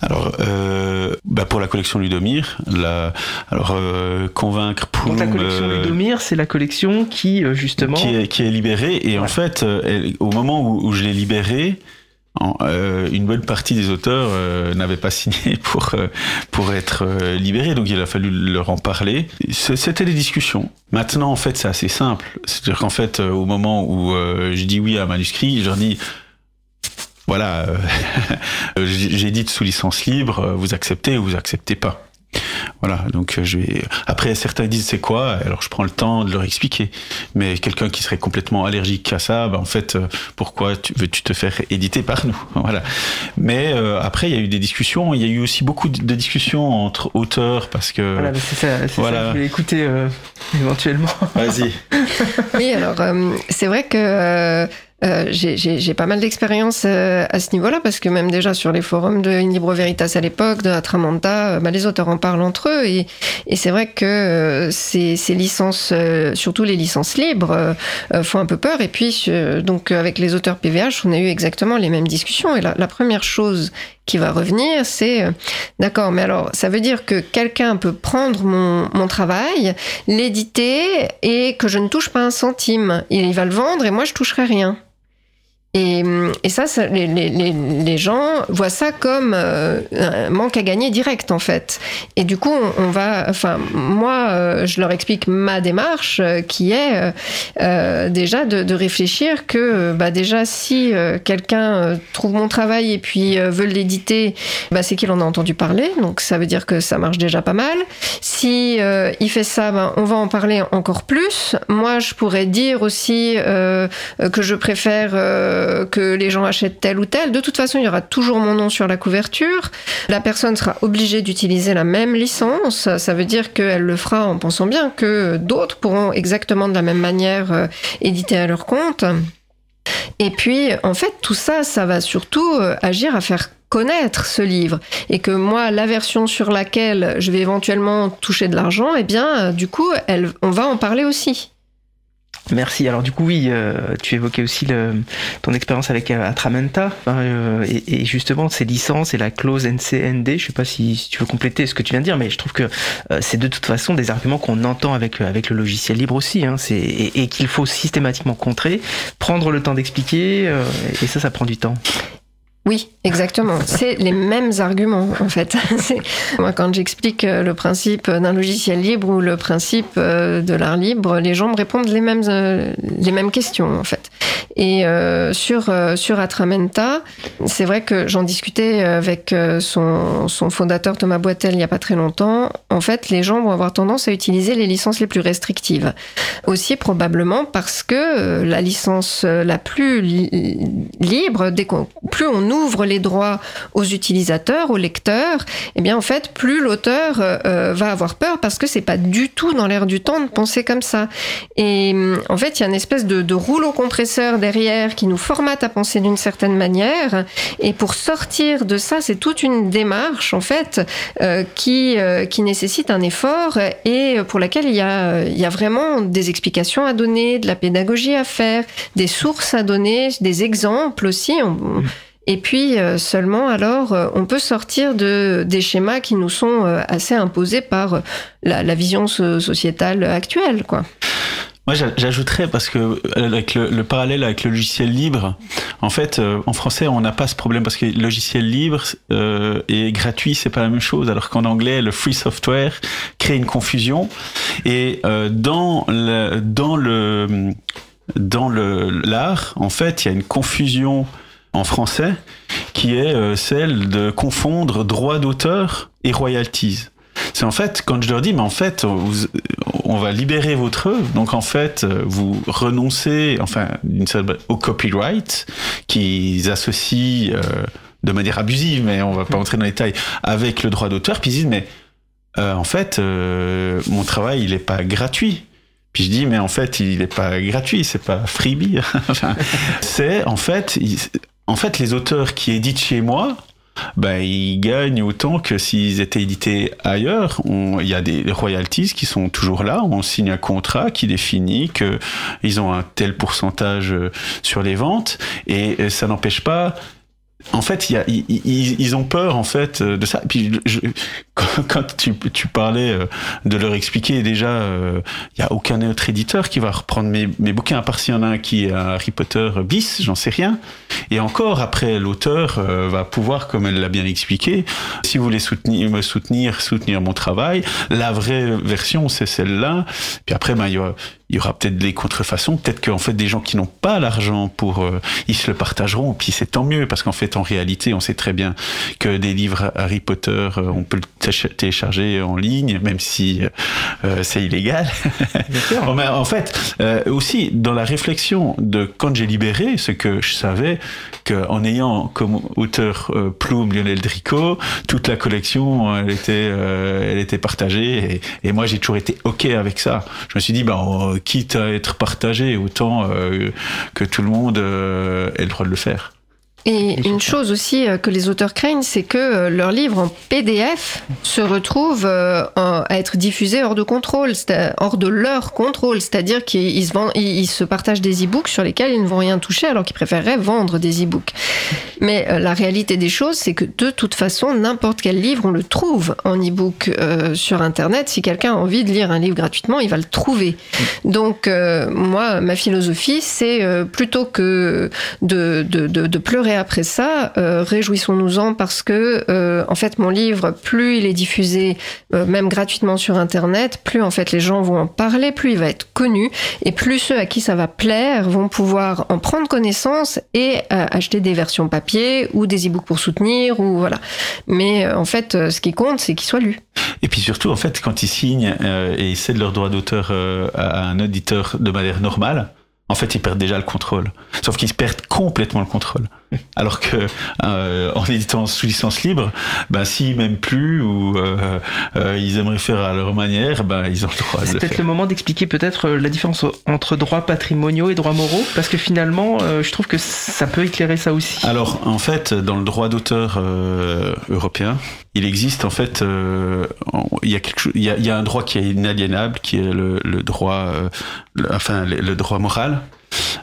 Alors, euh, bah pour la collection Ludomir, la, alors euh, convaincre pour Donc la collection euh, Ludomir, c'est la collection qui justement qui est, qui est libérée et en fait, elle, au moment où, où je l'ai libérée, en, euh, une bonne partie des auteurs euh, n'avaient pas signé pour euh, pour être libérés, donc il a fallu leur en parler. C'était des discussions. Maintenant, en fait, c'est assez simple. C'est-à-dire qu'en fait, au moment où je dis oui à un manuscrit, je leur dis voilà, euh, j'édite sous licence libre, vous acceptez ou vous acceptez pas. Voilà, donc je vais. Après, certains disent c'est quoi, alors je prends le temps de leur expliquer. Mais quelqu'un qui serait complètement allergique à ça, ben en fait, pourquoi tu veux-tu te faire éditer par nous? Voilà. Mais euh, après, il y a eu des discussions. Il y a eu aussi beaucoup de discussions entre auteurs parce que. Voilà, c'est ça, voilà. ça que je voulais écouter euh, éventuellement. Vas-y. oui, alors euh, c'est vrai que. Euh, j'ai pas mal d'expérience euh, à ce niveau-là parce que même déjà sur les forums de In Veritas à l'époque, de Atramanta, bah, les auteurs en parlent entre eux et, et c'est vrai que euh, ces, ces, licences, euh, surtout les licences libres, euh, font un peu peur. Et puis donc avec les auteurs PVH, on a eu exactement les mêmes discussions. Et la, la première chose qui va revenir, c'est d'accord, mais alors ça veut dire que quelqu'un peut prendre mon, mon travail, l'éditer et que je ne touche pas un centime. Il va le vendre et moi je toucherai rien. Et, et, ça, ça les, les, les, gens voient ça comme euh, un manque à gagner direct, en fait. Et du coup, on, va. Enfin, moi, euh, je leur explique ma démarche, euh, qui est euh, déjà de, de, réfléchir que, bah, déjà, si quelqu'un trouve mon travail et puis veut l'éditer, bah, c'est qu'il en a entendu parler. Donc, ça veut dire que ça marche déjà pas mal. Si il fait ça, bah, on va en parler encore plus. Moi, je pourrais dire aussi que je préfère que les gens achètent tel ou tel. De toute façon, il y aura toujours mon nom sur la couverture. La personne sera obligée d'utiliser la même licence. Ça veut dire qu'elle le fera en pensant bien que d'autres pourront exactement de la même manière euh, éditer à leur compte. Et puis, en fait, tout ça, ça va surtout euh, agir à faire connaître ce livre et que moi la version sur laquelle je vais éventuellement toucher de l'argent eh bien du coup on va en parler aussi Merci. Alors du coup, oui, euh, tu évoquais aussi le, ton expérience avec euh, Atramenta euh, et, et, justement ces licences et la clause NCND. Je sais pas si, si, tu veux compléter ce que tu viens de dire, mais je trouve que euh, c'est de toute façon des arguments qu'on entend avec avec le logiciel libre aussi, hein, c'est et, et qu'il faut systématiquement contrer, prendre le temps d'expliquer, euh, et ça, ça prend du temps. Oui, exactement. C'est les mêmes arguments, en fait. Moi, quand j'explique euh, le principe d'un logiciel libre ou le principe euh, de l'art libre, les gens me répondent les mêmes, euh, les mêmes questions, en fait. Et sur, sur Atramenta, c'est vrai que j'en discutais avec son, son fondateur Thomas Boitel il n'y a pas très longtemps. En fait, les gens vont avoir tendance à utiliser les licences les plus restrictives. Aussi, probablement parce que la licence la plus li libre, dès qu'on, plus on ouvre les droits aux utilisateurs, aux lecteurs, eh bien en fait, plus l'auteur euh, va avoir peur parce que c'est pas du tout dans l'air du temps de penser comme ça. Et en fait, il y a une espèce de, rouleau compresseur derrière qui nous formate à penser d'une certaine manière. Et pour sortir de ça, c'est toute une démarche en fait euh, qui euh, qui nécessite un effort et pour laquelle il y a il y a vraiment des explications à donner, de la pédagogie à faire, des sources à donner, des exemples aussi. On, et puis euh, seulement alors euh, on peut sortir de des schémas qui nous sont euh, assez imposés par la, vision so sociétale actuelle, quoi. Moi, j'ajouterais parce que avec le, le, parallèle avec le logiciel libre, en fait, en français, on n'a pas ce problème parce que le logiciel libre euh, et gratuit, c'est pas la même chose. Alors qu'en anglais, le free software crée une confusion. Et dans le dans le dans le l'art, en fait, il y a une confusion en français qui est euh, celle de confondre droit d'auteur et royalties. C'est en fait, quand je leur dis, mais en fait, on va libérer votre œuvre, donc en fait, vous renoncez, enfin, au copyright, qu'ils associent euh, de manière abusive, mais on va pas entrer dans les détails, avec le droit d'auteur, puis ils disent, mais euh, en fait, euh, mon travail, il est pas gratuit. Puis je dis, mais en fait, il est pas gratuit, c'est pas freebie. enfin, c'est, en fait, en fait, les auteurs qui éditent chez moi, ben, ils gagnent autant que s'ils étaient édités ailleurs. Il y a des royalties qui sont toujours là. On signe un contrat qui définit qu'ils ont un tel pourcentage sur les ventes. Et ça n'empêche pas en fait, y a, ils ont peur en fait de ça. Puis je, quand tu, tu, parlais de leur expliquer déjà, il euh, y a aucun autre éditeur qui va reprendre mes, mes bouquins à part s'il y en a un qui est Harry Potter bis, j'en sais rien. Et encore après, l'auteur euh, va pouvoir, comme elle l'a bien expliqué, si vous voulez soutenir, me soutenir, soutenir mon travail, la vraie version c'est celle-là. Puis après, ben il y aura, il y aura peut-être des contrefaçons, peut-être qu'en fait des gens qui n'ont pas l'argent pour, euh, ils se le partageront, puis c'est tant mieux parce qu'en fait en réalité on sait très bien que des livres Harry Potter, euh, on peut le télécharger en ligne, même si euh, c'est illégal. en fait, euh, aussi dans la réflexion de quand j'ai libéré, ce que je savais qu'en ayant comme auteur Plume Lionel Dricot, toute la collection elle était, elle était partagée et, et moi j'ai toujours été ok avec ça. Je me suis dit bah quitte à être partagé, autant euh, que tout le monde euh, ait le droit de le faire. Et une chose aussi que les auteurs craignent, c'est que leurs livres en PDF se retrouvent à être diffusés hors de contrôle, hors de leur contrôle. C'est-à-dire qu'ils se, ils se partagent des e-books sur lesquels ils ne vont rien toucher alors qu'ils préféreraient vendre des e-books. Mais la réalité des choses, c'est que de toute façon, n'importe quel livre, on le trouve en e-book euh, sur Internet. Si quelqu'un a envie de lire un livre gratuitement, il va le trouver. Donc, euh, moi, ma philosophie, c'est euh, plutôt que de, de, de, de pleurer après ça, euh, réjouissons-nous-en parce que, euh, en fait, mon livre, plus il est diffusé, euh, même gratuitement sur Internet, plus en fait les gens vont en parler, plus il va être connu, et plus ceux à qui ça va plaire vont pouvoir en prendre connaissance et acheter des versions papier ou des e-books pour soutenir ou voilà. Mais en fait, ce qui compte, c'est qu'il soit lu. Et puis surtout, en fait, quand ils signent et cèdent leur droit d'auteur à un éditeur de manière normale en fait, ils perdent déjà le contrôle. Sauf qu'ils perdent complètement le contrôle. Alors que euh, en éditant sous licence libre, ben s'ils m'aiment plus ou euh, euh, ils aimeraient faire à leur manière, ben ils ont le droit C'est peut-être le moment d'expliquer peut-être euh, la différence entre droits patrimoniaux et droits moraux, parce que finalement, euh, je trouve que ça peut éclairer ça aussi. Alors, en fait, dans le droit d'auteur euh, européen, il existe en fait, euh, il y a quelque chose, il y a, il y a un droit qui est inaliénable, qui est le, le droit, euh, le- enfin le, le droit moral,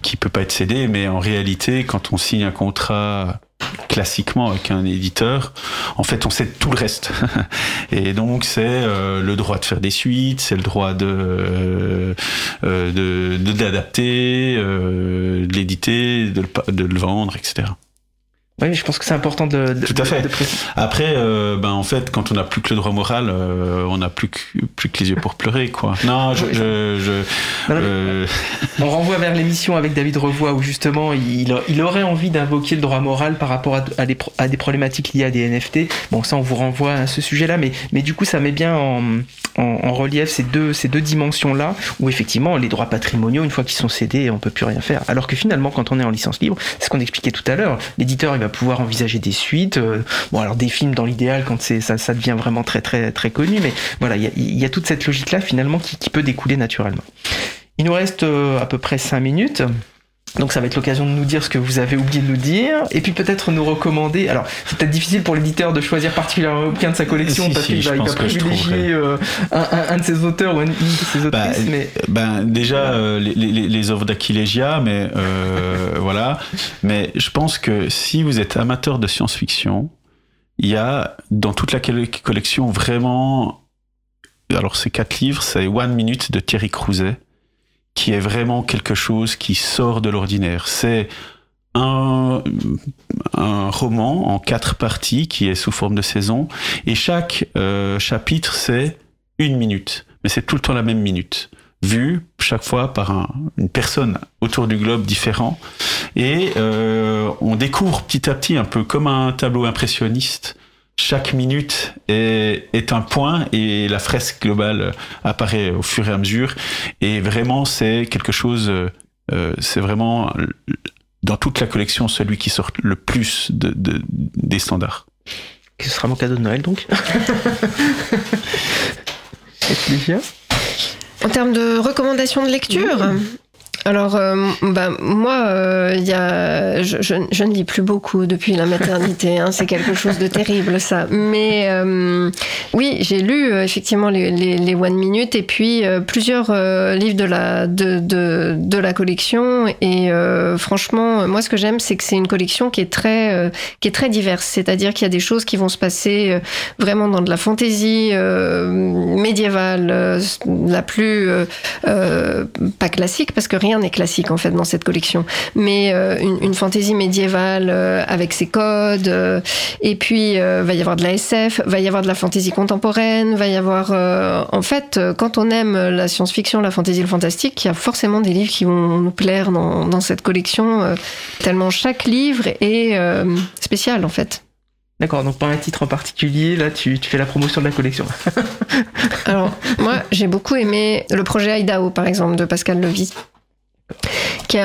qui peut pas être cédé, mais en réalité, quand on signe un contrat classiquement avec un éditeur, en fait, on cède tout le reste. Et donc, c'est euh, le droit de faire des suites, c'est le droit de euh, euh, de de- d'adapter, euh, de l'éditer, de de le vendre, etc. Oui, je pense que c'est important de, de- Tout à fait. de. Après, euh, ben en fait, quand on n'a plus que le droit moral, euh, on n'a plus que, plus que les yeux pour pleurer, quoi. Non, je, je, je Non, non, mais- euh, On renvoie vers l'émission avec David Revoy où justement il, il aurait envie d'invoquer le droit moral par rapport à, à des, à des problématiques liées à des NFT. Bon, ça on vous renvoie à ce sujet-là, mais, mais du coup ça met bien en, en, en relief ces deux, ces deux dimensions-là où effectivement les droits patrimoniaux, une fois qu'ils sont cédés, on peut plus rien faire. Alors que finalement, quand on est en licence libre, c'est ce qu'on expliquait tout à l'heure, l'éditeur il va pouvoir envisager des suites. euh, bon, alors des films dans l'idéal quand c'est ça, ça devient vraiment très très très connu, mais voilà, il y a, toute cette logique-là finalement qui, peut découler naturellement. Il nous reste euh, à peu près 5 minutes. Donc ça va être l'occasion de nous dire ce que vous avez oublié de nous dire, et puis peut-être nous recommander. Alors c'est peut-être difficile pour l'éditeur de choisir particulièrement aucun de sa collection Si, parce si, qu'il va, va privilégier euh, un, un- un de ses auteurs ou une, de ses Bah, autrices. mais ben déjà euh, les, les, les œuvres d'Aquilegia, mais euh, voilà. Mais je pense que si vous êtes amateur de science-fiction, il y a dans toute la colle- collection vraiment, alors c'est quatre livres, c'est One Minute de Thierry Crouzet, qui est vraiment quelque chose qui sort de l'ordinaire. C'est un, roman en quatre parties qui est sous forme de saison et chaque euh, chapitre c'est une minute mais c'est tout le temps la même minute vue chaque fois par un- une personne autour du globe différent et euh, on découvre petit à petit un peu comme un tableau impressionniste chaque minute est, est un point et la fresque globale apparaît au fur et à mesure. Et vraiment c'est quelque chose euh, euh, c'est vraiment dans toute la collection celui qui sort le plus de, de- des standards. Ce sera mon cadeau de Noël donc. En termes de recommandations de lecture alors, euh, bah, moi, euh, je, ne lis plus beaucoup depuis la maternité. hein, c'est quelque chose de terrible, ça. Mais euh, oui, j'ai lu effectivement les, One Minute et puis plusieurs livres de la, de, de, la collection. Et franchement, moi, ce que j'aime, c'est que c'est une collection qui est très, qui est très diverse. C'est-à-dire qu'il y a des choses qui vont se passer vraiment dans de la fantaisie médiévale, la plus pas classique parce que rien classique en fait dans cette collection, mais euh, une, une fantaisie médiévale euh, avec ses codes. euh, et puis va y avoir de la SF, va y avoir de la fantaisie contemporaine, va y avoir en fait quand on aime la science-fiction, la fantaisie, le fantastique, il y a forcément des livres qui vont nous plaire dans, dans cette collection. tellement chaque livre est spécial en fait. D'accord, donc pas un titre en particulier, là tu, tu fais la promotion de la collection. Alors, moi, j'ai beaucoup aimé le projet Idaho, par exemple, de Pascal Levy. Qui,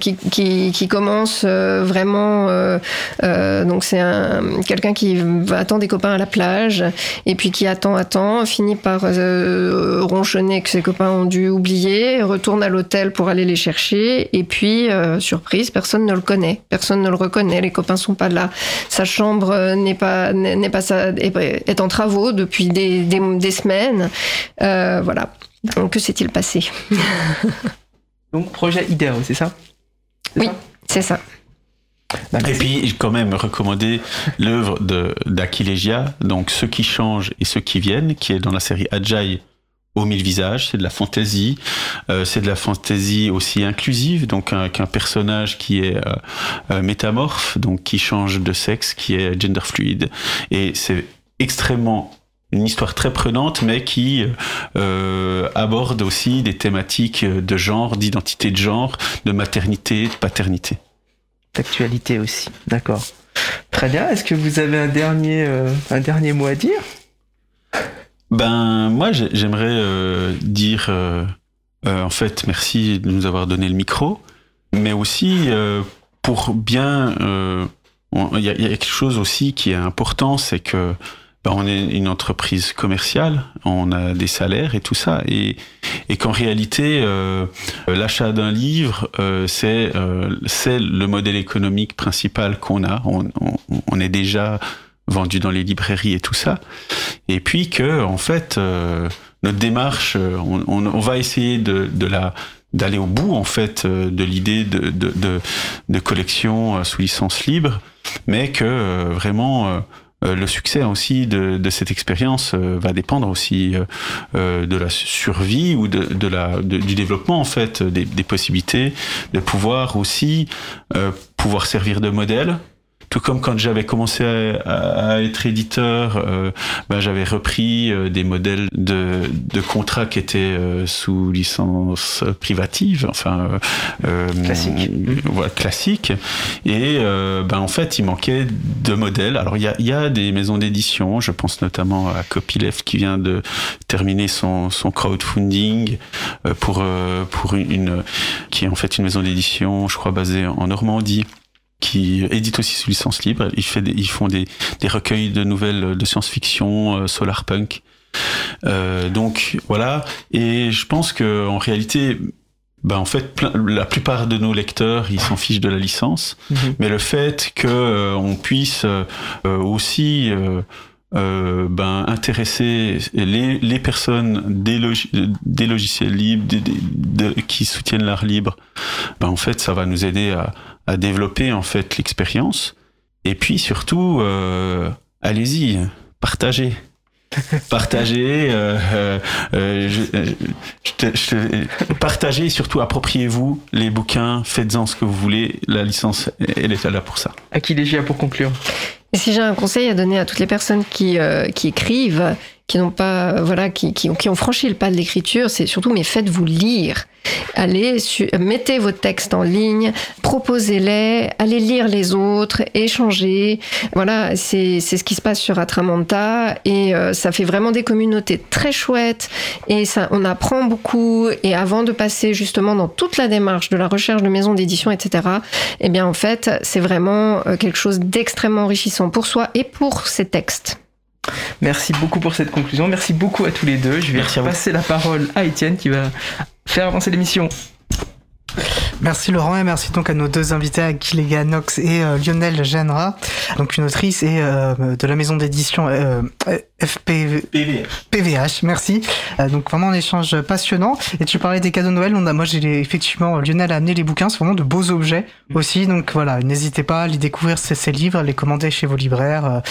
qui, qui, qui commence euh, vraiment. euh, euh, donc, c'est un- quelqu'un qui va attendre des copains à la plage, et puis qui attend, attend, finit par euh, ronchonner que ses copains ont dû oublier, retourne à l'hôtel pour aller les chercher, et puis, euh, surprise, personne ne le connaît, personne ne le reconnaît, les copains sont pas là. Sa chambre euh, n'est pas, n'est pas sa- est, en travaux depuis des, des, des semaines. Voilà. Donc, que s'est-il passé? Donc projet idéal, c'est ça? Oui. C'est ça. Et puis, j'ai quand même recommandé l'œuvre de d'Aquilegia, donc Ceux qui changent et ceux qui viennent, qui est dans la série Agile aux mille visages. C'est de la fantaisie. Euh, c'est de la fantaisie aussi inclusive, donc avec un personnage qui est euh, euh, métamorphe, donc qui change de sexe, qui est gender fluide. Et c'est extrêmement une histoire très prenante, mais qui euh, aborde aussi des thématiques de genre, d'identité de genre, de maternité, de paternité. D'actualité aussi, d'accord. Très bien, est-ce que vous avez un dernier, euh, un dernier mot à dire? Ben moi j'ai- j'aimerais euh, dire en fait, merci de nous avoir donné le micro, mais aussi pour bien... Il y, y, a quelque chose aussi qui est important, c'est que on est une entreprise commerciale, on a des salaires et tout ça, et, et qu'en réalité, euh, l'achat d'un livre, euh, c'est euh, c'est le modèle économique principal qu'on a. On, on, on, est déjà vendu dans les librairies et tout ça, et puis que en fait, euh, notre démarche, on, on, va essayer de, de la d'aller au bout en fait de l'idée de, de, de, de, collection sous licence libre, mais que vraiment euh, le succès aussi de, cette expérience euh, va dépendre aussi euh, de la survie ou de, de la, du développement en fait des, des, possibilités de pouvoir aussi pouvoir servir de modèle tout comme quand j'avais commencé à, à, être éditeur, euh, ben j'avais repris euh, des modèles de, de contrats qui étaient euh, sous licence privative, enfin classique. Voilà, classique. Et ben en fait, il manquait de modèles. Alors il y a, y a des maisons d'édition, je pense notamment à Copyleft qui vient de terminer son, son crowdfunding pour pour une, une qui est en fait une maison d'édition, je crois basée en Normandie qui édite aussi sous licence libre. Ils, fait des, ils font des, des, recueils de nouvelles de science-fiction, euh, solar punk. Euh, donc voilà. Et je pense que en réalité, ben en fait, plein, la plupart de nos lecteurs, ils s'en fichent de la licence. -hmm. Mais le fait que euh, on puisse euh, aussi euh, ben, intéresser les, les personnes des, log des logiciels libres, des, des, de, qui soutiennent l'art libre, ben, en fait, ça va nous aider à, à développer en fait l'expérience. Et puis surtout, euh, allez-y, partagez. partagez, euh, euh, je, je te, je, partagez et surtout appropriez-vous les bouquins, faites-en ce que vous voulez. La licence, elle est là pour ça. À qui les pour conclure? Si j'ai un conseil à donner à toutes les personnes qui, euh, qui écrivent, qui n'ont pas, voilà, qui, qui, qui, ont franchi le pas de l'écriture, c'est surtout, mais faites-vous lire. Allez, mettez vos textes en ligne, proposez-les, allez lire les autres, échangez. Voilà, c'est ce qui se passe sur Atramanta et euh, ça fait vraiment des communautés très chouettes et ça, on apprend beaucoup. Et avant de passer justement dans toute la démarche de la recherche de maisons d'édition, etc., eh bien, en fait, c'est vraiment euh, quelque chose d'extrêmement enrichissant pour soi et pour ses textes. Merci beaucoup pour cette conclusion. Merci beaucoup à tous les deux. Je vais Merci passer la parole à Étienne qui va faire avancer l'émission. Merci Laurent et merci donc à nos deux invités, Akilega Nox et euh, Lionel Genra, donc une autrice et euh, de la maison d'édition euh, FPV... PVH. PVH. Merci. Euh, donc vraiment un échange passionnant. Et tu parlais des cadeaux de Noël. On a, moi j'ai effectivement Lionel a amené les bouquins, c'est vraiment de beaux objets mmh. aussi. Donc voilà, n'hésitez pas à les découvrir ces, ces, livres, à les commander chez vos libraires.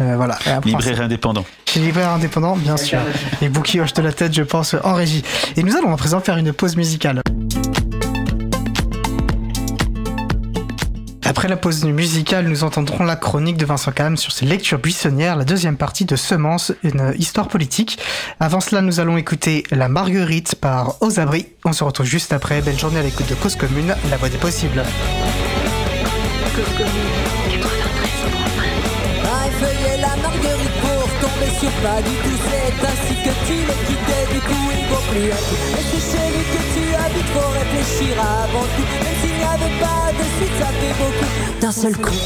voilà. Libraire indépendant. Chez libraire indépendant, bien sûr. Et Bouki hoche de la tête, je pense, en régie. Et nous allons à présent faire une pause musicale. Après la pause musicale, nous entendrons la chronique de Vincent Cam sur ses lectures buissonnières, la deuxième partie de Semence, une histoire politique. Avant cela, nous allons écouter La Marguerite par Aux Abris. On se retrouve juste après. Belle journée à l'écoute de Cause Commune, la voix des possibles. Pas du tout. C'est ainsi que tu l'as quitté, du coup il vaut plus être. Et c'est chez lui que tu habites, faut réfléchir avant tout. Même s'il n'y avait pas de suite, ça fait beaucoup d'un seul coup.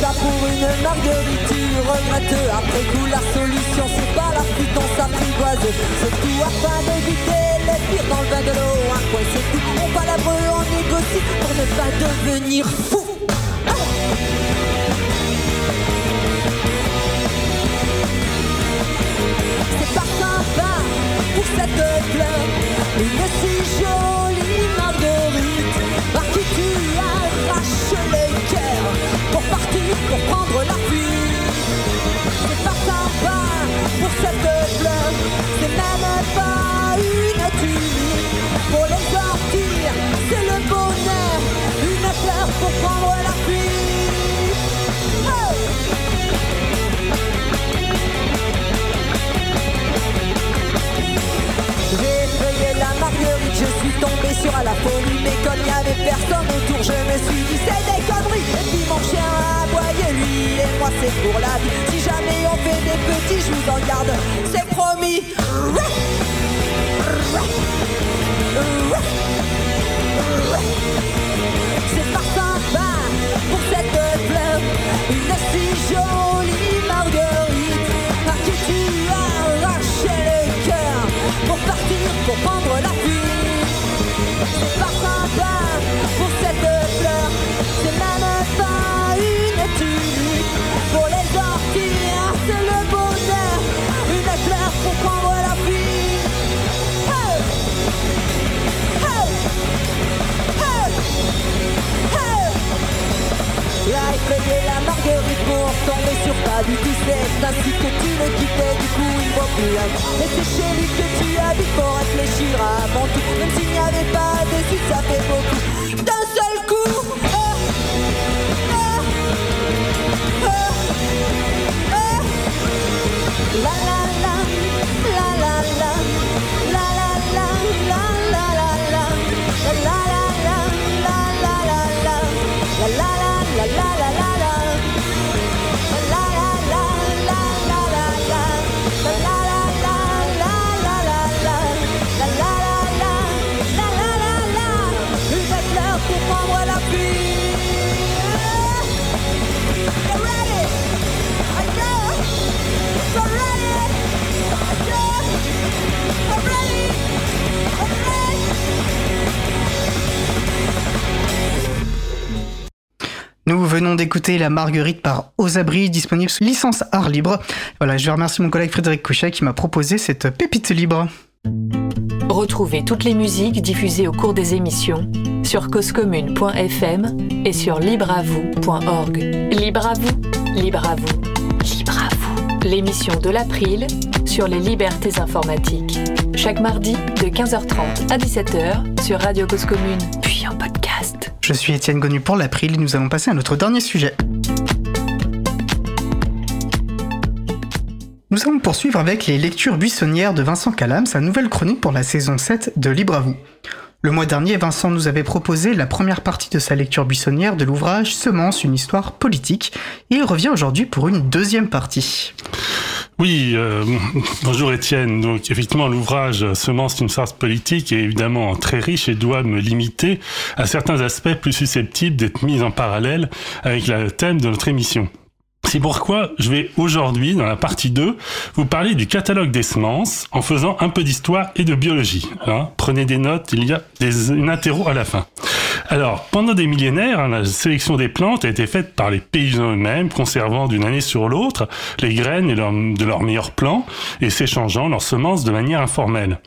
Pour une marguerite, tu regrettes après coup la solution, c'est pas la fuite, on s'apprivoise. C'est tout afin d'éviter les pires dans le bain de l'eau. Un coin c'est tout, on palabre, on négocie pour ne pas devenir fou. C'est pas sympa pour cette fleur, une si jolie marguerite, par qui tu arraches les pour partir, pour prendre la fuite. C'est pas sympa pour cette fleur, c'est même pas une tulipe. Pour les sortir, c'est le bonheur, une fleur pour prendre la fuite. J'ai effrayé la marguerite, je suis tombé sur la folie Mais comme il y avait personne autour, je me suis dit c'est des conneries mon chien a aboyé lui et moi c'est pour la vie. Si jamais on fait sans garde, c'est promis. Et c'est chez lui que tu habites pour réfléchir avant tout. Même s'il n'y avait pas de suite ça fait beaucoup. D'un seul coup oh. La la la La venons d'écouter La Marguerite par Aux Abris, disponible sous licence art libre. Voilà, je remercie mon collègue Frédéric Couchet qui m'a proposé cette pépite libre. Retrouvez toutes les musiques diffusées au cours des émissions sur causecommune.fm et sur libreavoue.org. Libre à vous, libre à vous, libre à vous. L'émission de l'April sur les libertés informatiques. Chaque mardi de 15h30 à 17h sur Radio Cause Commune, puis en podcast. Je suis Étienne Gonu pour l'April et nous allons passer à notre dernier sujet. Nous allons poursuivre avec les lectures buissonnières de Vincent Calame, sa nouvelle chronique pour la saison 7 de Libre à vous. Le mois dernier, Vincent nous avait proposé la première partie de sa lecture buissonnière de l'ouvrage Semence, une histoire politique, et il revient aujourd'hui pour une deuxième partie. Oui, euh, bonjour Étienne. Donc effectivement, l'ouvrage Semence d'une farce politique est évidemment très riche et doit me limiter à certains aspects plus susceptibles d'être mis en parallèle avec le thème de notre émission. C'est pourquoi je vais aujourd'hui, dans la partie 2, vous parler du catalogue des semences en faisant un peu d'histoire et de biologie. Hein. Prenez des notes, il y a des, une interro à la fin. Alors, pendant des millénaires, hein, la sélection des plantes a été faite par les paysans eux-mêmes, conservant d'une année sur l'autre les graines de leurs meilleurs plants et s'échangeant leurs semences de manière informelle.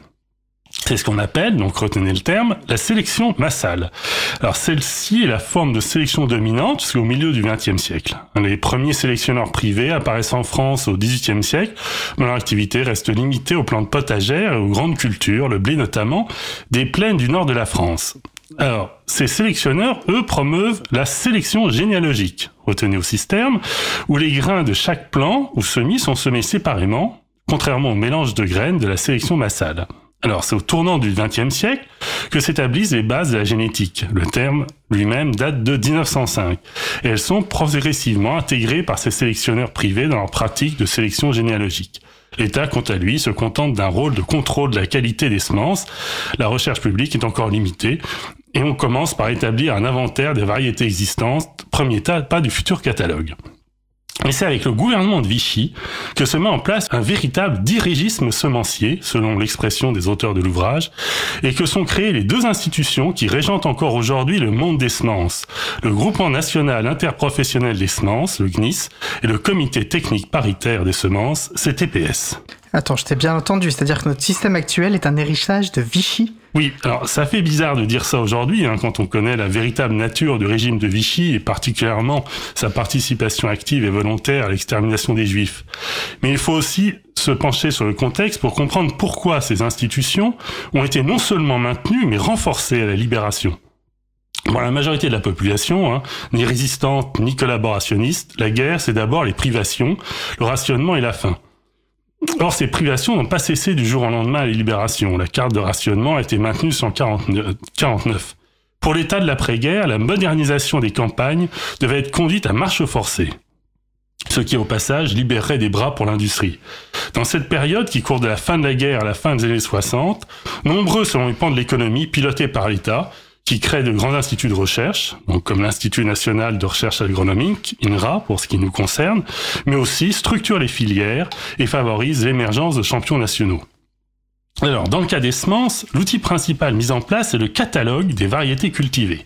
C'est ce qu'on appelle, donc retenez le terme, la sélection massale. Alors celle-ci est la forme de sélection dominante jusqu'au milieu du XXe siècle. Les premiers sélectionneurs privés apparaissent en France au XVIIIe siècle, mais leur activité reste limitée aux plantes potagères et aux grandes cultures, le blé notamment, des plaines du nord de la France. Alors, ces sélectionneurs, eux, promeuvent la sélection généalogique, retenez aussi ce terme, où les grains de chaque plant ou semis sont semés séparément, contrairement au mélange de graines de la sélection massale. Alors, c'est au tournant du XXe siècle que s'établissent les bases de la génétique. Le terme lui-même date de 1905. Et elles sont progressivement intégrées par ces sélectionneurs privés dans leur pratique de sélection généalogique. L'État, quant à lui, se contente d'un rôle de contrôle de la qualité des semences. La recherche publique est encore limitée. Et on commence par établir un inventaire des variétés existantes, premier pas du futur catalogue. Et c'est avec le gouvernement de Vichy que se met en place un véritable dirigisme semencier, selon l'expression des auteurs de l'ouvrage, et que sont créées les deux institutions qui régentent encore aujourd'hui le monde des semences, le Groupement national interprofessionnel des semences, le GNIS, et le Comité technique paritaire des semences, CTPS. Attends, je t'ai bien entendu, c'est-à-dire que notre système actuel est un héritage de Vichy Oui, alors ça fait bizarre de dire ça aujourd'hui, hein, quand on connaît la véritable nature du régime de Vichy et particulièrement sa participation active et volontaire à l'extermination des Juifs. Mais il faut aussi se pencher sur le contexte pour comprendre pourquoi ces institutions ont été non seulement maintenues, mais renforcées à la libération. Pour la majorité de la population, hein, ni résistante ni collaborationniste, la guerre c'est d'abord les privations, le rationnement et la faim. Or, ces privations n'ont pas cessé du jour au lendemain à la libération. La carte de rationnement a été maintenue jusqu'en 49. Pour l'état de l'après-guerre, la modernisation des campagnes devait être conduite à marche forcée. ce qui au passage libérerait des bras pour l'industrie. Dans cette période qui court de la fin de la guerre à la fin des années 60, nombreux sont les pans de l'économie pilotés par l'État qui créent de grands instituts de recherche, donc comme l'Institut national de recherche agronomique, INRA pour ce qui nous concerne, mais aussi structurent les filières et favorisent l'émergence de champions nationaux. Alors, dans le cas des semences, l'outil principal mis en place est le catalogue des variétés cultivées.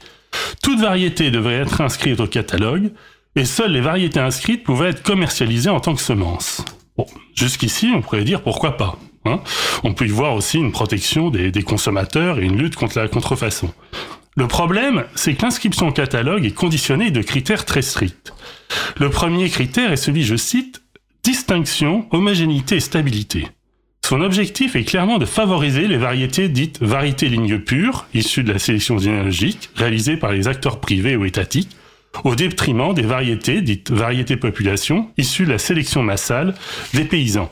Toute variété devrait être inscrite au catalogue, et seules les variétés inscrites pouvaient être commercialisées en tant que semences. Bon, jusqu'ici, on pourrait dire pourquoi pas. Hein on peut y voir aussi une protection des, consommateurs et une lutte contre la contrefaçon. Le problème, c'est que l'inscription au catalogue est conditionnée de critères très stricts. Le premier critère est celui, je cite, distinction, homogénéité et stabilité. Son objectif est clairement de favoriser les variétés dites variétés lignes pures, issues de la sélection généalogique, réalisée par les acteurs privés ou étatiques, au détriment des variétés dites variétés population, issues de la sélection massale des paysans.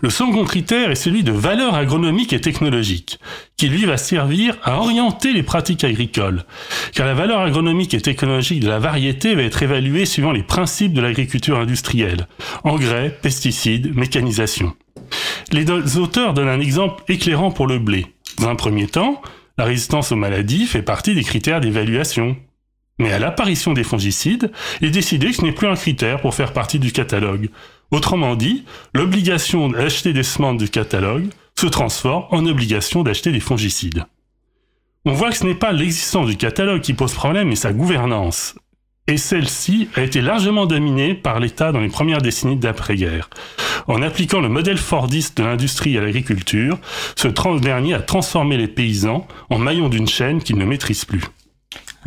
Le second critère est celui de valeur agronomique et technologique, qui lui va servir à orienter les pratiques agricoles, car la valeur agronomique et technologique de la variété va être évaluée suivant les principes de l'agriculture industrielle, engrais, pesticides, mécanisation. Les auteurs donnent un exemple éclairant pour le blé. Dans un premier temps, la résistance aux maladies fait partie des critères d'évaluation. Mais à l'apparition des fongicides, il est décidé que ce n'est plus un critère pour faire partie du catalogue. Autrement dit, l'obligation d'acheter des semences du catalogue se transforme en obligation d'acheter des fongicides. On voit que ce n'est pas l'existence du catalogue qui pose problème, mais sa gouvernance. Et celle-ci a été largement dominée par l'État dans les premières décennies d'après-guerre. En appliquant le modèle fordiste de l'industrie à l'agriculture, ce dernier a transformé les paysans en maillons d'une chaîne qu'ils ne maîtrisent plus.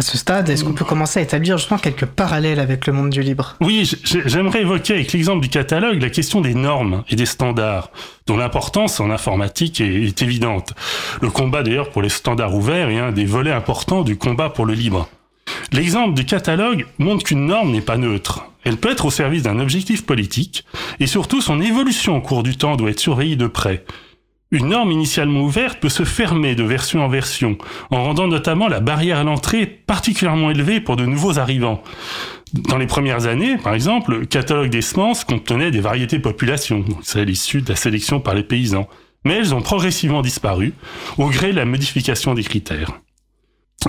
À ce stade, est-ce qu'on peut commencer à établir justement quelques parallèles avec le monde du libre? Oui, j'aimerais évoquer avec l'exemple du catalogue la question des normes et des standards, dont l'importance en informatique est, est évidente. Le combat d'ailleurs pour les standards ouverts est un des volets importants du combat pour le libre. L'exemple du catalogue montre qu'une norme n'est pas neutre. Elle peut être au service d'un objectif politique, et surtout son évolution au cours du temps doit être surveillée de près. Une norme initialement ouverte peut se fermer de version en version, en rendant notamment la barrière à l'entrée particulièrement élevée pour de nouveaux arrivants. Dans les premières années, par exemple, le catalogue des semences contenait des variétés population, celles issues de la sélection par les paysans. Mais elles ont progressivement disparu au gré de la modification des critères.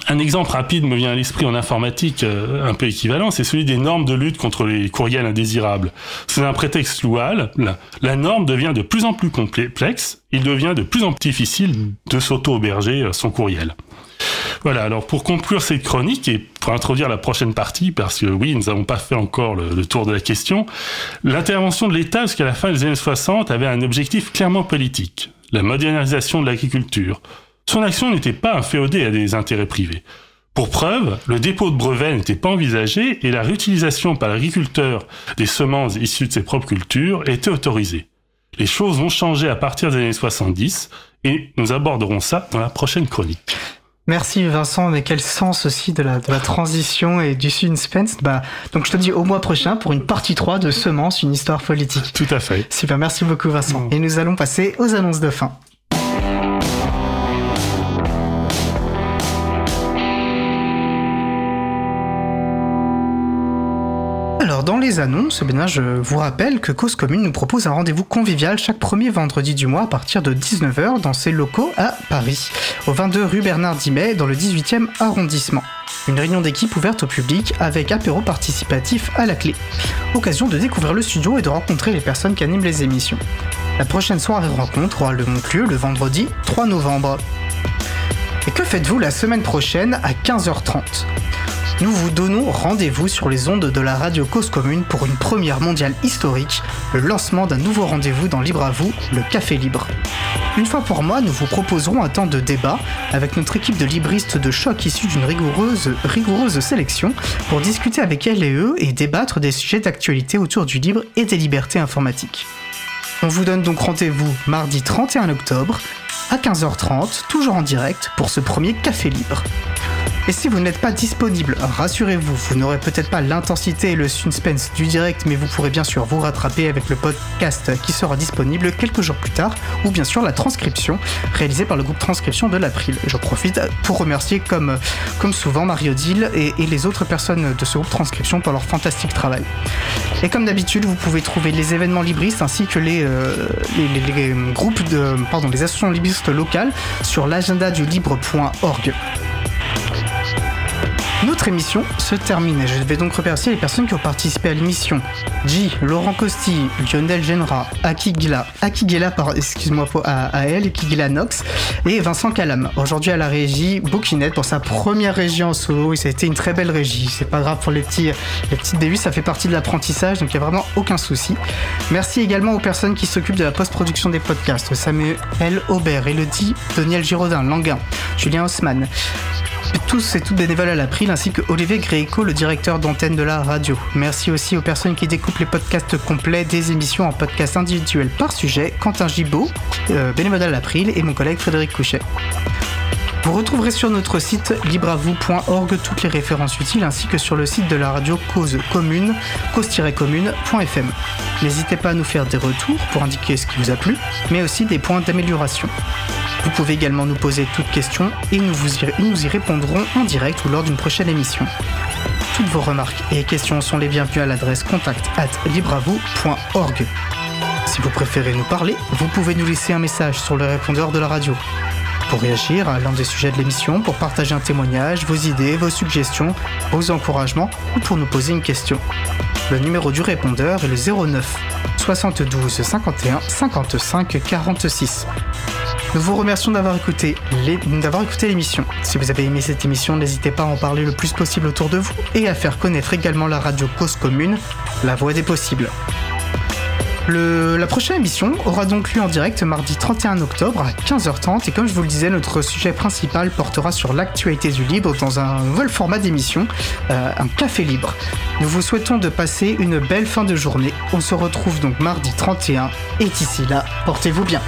Un exemple rapide me vient à l'esprit en informatique euh, un peu équivalent, c'est celui des normes de lutte contre les courriels indésirables. Sous un prétexte louable, la, norme devient de plus en plus complexe, il devient de plus en plus difficile de s'auto-auberger euh, son courriel. Voilà, alors pour conclure cette chronique et pour introduire la prochaine partie, parce que oui, nous n'avons pas fait encore le tour de la question, l'intervention de l'État jusqu'à la fin des années 60 avait un objectif clairement politique, la modernisation de l'agriculture. Son action n'était pas inféodée à des intérêts privés. Pour preuve, le dépôt de brevets n'était pas envisagé et la réutilisation par l'agriculteur des semences issues de ses propres cultures était autorisée. Les choses vont changer à partir des années 70 et nous aborderons ça dans la prochaine chronique. Merci Vincent, mais quel sens aussi de la, de la transition et du suspense? Bah, donc je te dis au mois prochain pour une partie 3 de Semence, une histoire politique. Tout à fait. Super, merci beaucoup Vincent. Et nous allons passer aux annonces de fin. Dans les annonces, eh je vous rappelle que Cause Commune nous propose un rendez-vous convivial chaque premier vendredi du mois à partir de 19h dans ses locaux à Paris, au 22 rue Bernard Dimet dans le 18e arrondissement. Une réunion d'équipe ouverte au public avec apéro participatif à la clé. Occasion de découvrir le studio et de rencontrer les personnes qui animent les émissions. La prochaine soirée rencontre aura le lieu le vendredi 3 novembre. Et que faites-vous la semaine prochaine à 15h30 nous vous donnons rendez-vous sur les ondes de la radio Cause Commune pour une première mondiale historique, le lancement d'un nouveau rendez-vous dans Libre à vous, le Café Libre. Une fois pour moi, nous vous proposerons un temps de débat avec notre équipe de libristes de choc issue d'une rigoureuse, rigoureuse sélection pour discuter avec elles et eux et débattre des sujets d'actualité autour du libre et des libertés informatiques. On vous donne donc rendez-vous mardi 31 octobre à 15h30, toujours en direct, pour ce premier Café Libre. Et si vous n'êtes pas disponible, rassurez-vous, vous, n'aurez peut-être pas l'intensité et le suspense du direct, mais vous pourrez bien sûr vous rattraper avec le podcast qui sera disponible quelques jours plus tard, ou bien sûr la transcription réalisée par le groupe Transcription de l'April. J'en profite pour remercier comme, comme souvent Mario Dill et, les autres personnes de ce groupe Transcription pour leur fantastique travail. Et comme d'habitude, vous pouvez trouver les événements libristes ainsi que les, euh, groupes pardon, les associations libristes locales sur l'agenda du libre.org. Thank you. Notre émission se termine et je vais donc remercier les personnes qui ont participé à l'émission. J, Laurent Costi, Lionel Genra, Akigila, Akigela, excuse-moi à, elle, Akigila Nox et Vincent Calam. Aujourd'hui à la régie, Bouquinette pour sa première régie en solo et ça a été une très belle régie. C'est pas grave pour les petits, les petits débuts, ça fait partie de l'apprentissage donc il n'y a vraiment aucun souci. Merci également aux personnes qui s'occupent de la post-production des podcasts. Samuel Aubert, Elodie, Daniel Giraudin, Languin, Julien Haussmann tous et toutes bénévoles à l'April, ainsi que Olivier Gréco, le directeur d'antenne de la radio. Merci aussi aux personnes qui découpent les podcasts complets des émissions en podcasts individuels par sujet, Quentin Gibaud, euh, bénévole l'April, et mon collègue Frédéric Couchet. Vous retrouverez sur notre site libreavou.org toutes les références utiles ainsi que sur le site de la radio Cause Commune, cause-commune.fm. N'hésitez pas à nous faire des retours pour indiquer ce qui vous a plu, mais aussi des points d'amélioration. Vous pouvez également nous poser toutes questions et nous, y, nous y répondrons en direct ou lors d'une prochaine émission. Toutes vos remarques et questions sont les bienvenues à l'adresse contact at libravou.org. Si vous préférez nous parler, vous pouvez nous laisser un message sur le répondeur de la radio. Pour réagir à l'un des sujets de l'émission, pour partager un témoignage, vos idées, vos suggestions, vos encouragements ou pour nous poser une question. Le numéro du répondeur est le 09 72 51 55 46. Nous vous remercions d'avoir écouté l'émission. Si vous avez aimé cette émission, n'hésitez pas à en parler le plus possible autour de vous et à faire connaître également la radio Cause Commune, la voix des possibles. La prochaine émission aura donc lieu en direct mardi 31 octobre à 15h30 et comme je vous le disais, notre sujet principal portera sur l'actualité du libre dans un nouvel format d'émission, euh, un café libre. Nous vous souhaitons de passer une belle fin de journée. On se retrouve donc mardi 31 et d'ici là, portez-vous bien.